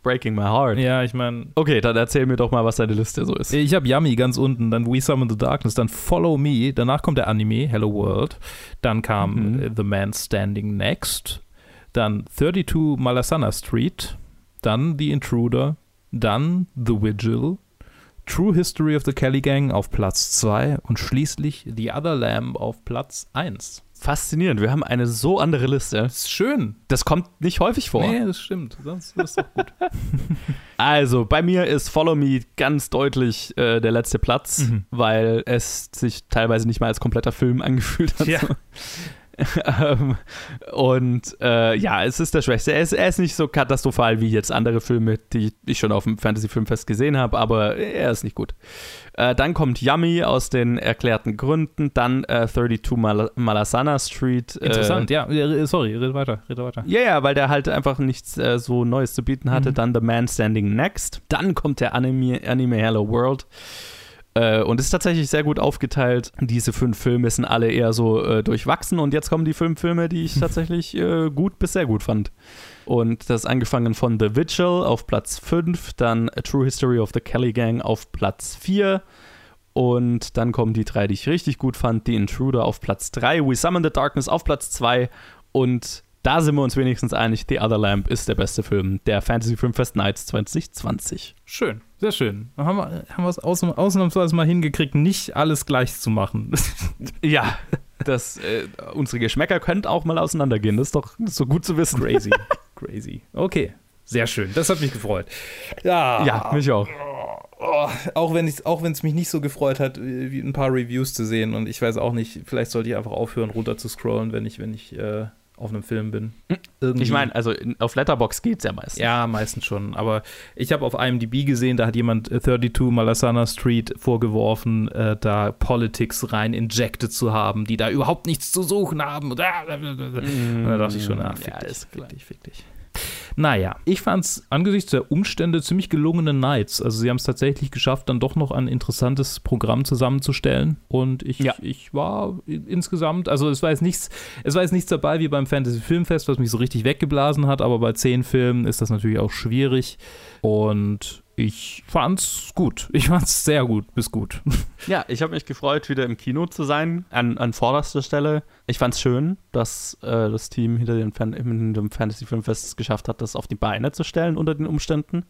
breaking my heart. Ja, ich meine, Okay, dann erzähl mir doch mal, was deine Liste so ist. ich habe Yummy ganz unten, dann We Summon the Darkness, dann Follow Me, danach kommt der Anime Hello World, dann kam Mhm. äh, The Man Standing Next, dann 32 Malasana Street, dann The Intruder, dann The Vigil, True History of the Kelly Gang auf Platz 2 und schließlich The Other Lamb auf Platz 1. Faszinierend, wir haben eine so andere Liste. Das ist schön. Das kommt nicht häufig vor. Nee, das stimmt. Das ist doch gut. (laughs) Also, bei mir ist Follow Me ganz deutlich äh, der letzte Platz, Mhm. weil es sich teilweise nicht mal als kompletter Film angefühlt hat. Ja. Ähm, und äh, ja, es ist der Schwächste. Er ist, er ist nicht so katastrophal wie jetzt andere Filme, die ich schon auf dem Fantasy-Filmfest gesehen habe, aber er ist nicht gut. Äh, dann kommt Yummy aus den erklärten Gründen. Dann äh, 32 Mal Malasana Street. Äh, Interessant, ja. Sorry, rede weiter, rede weiter. Ja, ja, weil der halt einfach nichts äh, so Neues zu bieten hatte. Mhm. Dann The Man Standing Next. Dann kommt der Anime, Anime Hello World. Äh, und ist tatsächlich sehr gut aufgeteilt. Diese fünf Filme sind alle eher so äh, durchwachsen. Und jetzt kommen die fünf Filme, die ich (laughs) tatsächlich äh, gut bis sehr gut fand. Und das angefangen von The Vigil auf Platz 5, dann A True History of the Kelly Gang auf Platz 4. Und dann kommen die drei, die ich richtig gut fand. The Intruder auf Platz 3, We Summon the Darkness auf Platz 2 und da sind wir uns wenigstens einig, The Other Lamp ist der beste Film der Fantasy Filmfest Nights 2020. Schön, sehr schön. Dann haben wir, haben wir es ausnahmsweise mal hingekriegt, nicht alles gleich zu machen. (laughs) ja, das, äh, unsere Geschmäcker könnten auch mal auseinandergehen. Das ist doch so gut zu wissen. Crazy, (laughs) crazy. Okay, sehr schön. Das hat mich gefreut. Ja, ja mich auch. Oh, auch wenn es mich nicht so gefreut hat, wie ein paar Reviews zu sehen und ich weiß auch nicht, vielleicht sollte ich einfach aufhören, runter zu scrollen, wenn ich, wenn ich äh, auf einem Film bin. Irgendwie. Ich meine, also auf Letterbox geht es ja meistens. Ja, meistens schon. Aber ich habe auf IMDb gesehen, da hat jemand 32 äh, Malasana Street vorgeworfen, äh, da Politics rein injected zu haben, die da überhaupt nichts zu suchen haben. Und da dachte ich schon, ah, fick ja, dich, fick dich, fick dich. Naja, ich fand es angesichts der Umstände ziemlich gelungene Nights. Also sie haben es tatsächlich geschafft, dann doch noch ein interessantes Programm zusammenzustellen. Und ich, ja. ich war insgesamt, also es war jetzt nichts, es war jetzt nichts dabei wie beim Fantasy Filmfest, was mich so richtig weggeblasen hat, aber bei zehn Filmen ist das natürlich auch schwierig. Und ich fand's gut. Ich fand's sehr gut, bis gut. Ja, ich habe mich gefreut, wieder im Kino zu sein, an, an vorderster Stelle. Ich fand's schön, dass äh, das Team hinter dem, Fan dem Fantasy Filmfest es geschafft hat, das auf die Beine zu stellen unter den Umständen.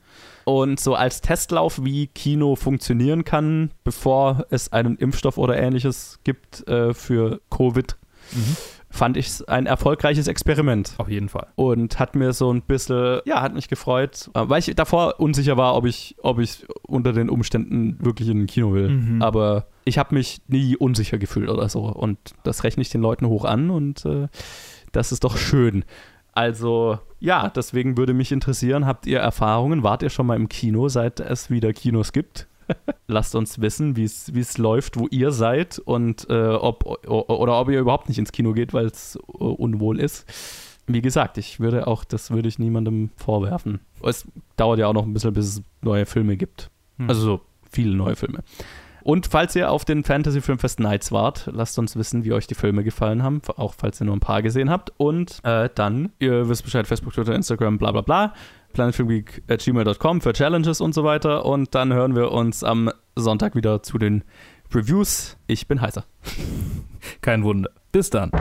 Und so als Testlauf, wie Kino funktionieren kann, bevor es einen Impfstoff oder ähnliches gibt äh, für Covid. Mhm fand ich es ein erfolgreiches Experiment. Auf jeden Fall. Und hat mir so ein bisschen, ja, hat mich gefreut, äh, weil ich davor unsicher war, ob ich, ob ich unter den Umständen wirklich in ein Kino will. Mhm. Aber ich habe mich nie unsicher gefühlt oder so. Und das rechne ich den Leuten hoch an und äh, das ist doch schön. Also, ja, deswegen würde mich interessieren, habt ihr Erfahrungen? Wart ihr schon mal im Kino, seit es wieder Kinos gibt? Lasst uns wissen, wie es läuft, wo ihr seid und äh, ob oder ob ihr überhaupt nicht ins Kino geht, weil es uh, unwohl ist. Wie gesagt, ich würde auch, das würde ich niemandem vorwerfen. Es dauert ja auch noch ein bisschen, bis es neue Filme gibt. Hm. Also so viele neue Filme. Und falls ihr auf den Fantasy Filmfest Nights wart, lasst uns wissen, wie euch die Filme gefallen haben, auch falls ihr nur ein paar gesehen habt. Und äh, dann, ihr wisst Bescheid, Facebook, Twitter, Instagram, bla bla bla planetfilmgeek.gmail.com für Challenges und so weiter. Und dann hören wir uns am Sonntag wieder zu den Reviews. Ich bin heißer. Kein Wunder. Bis dann.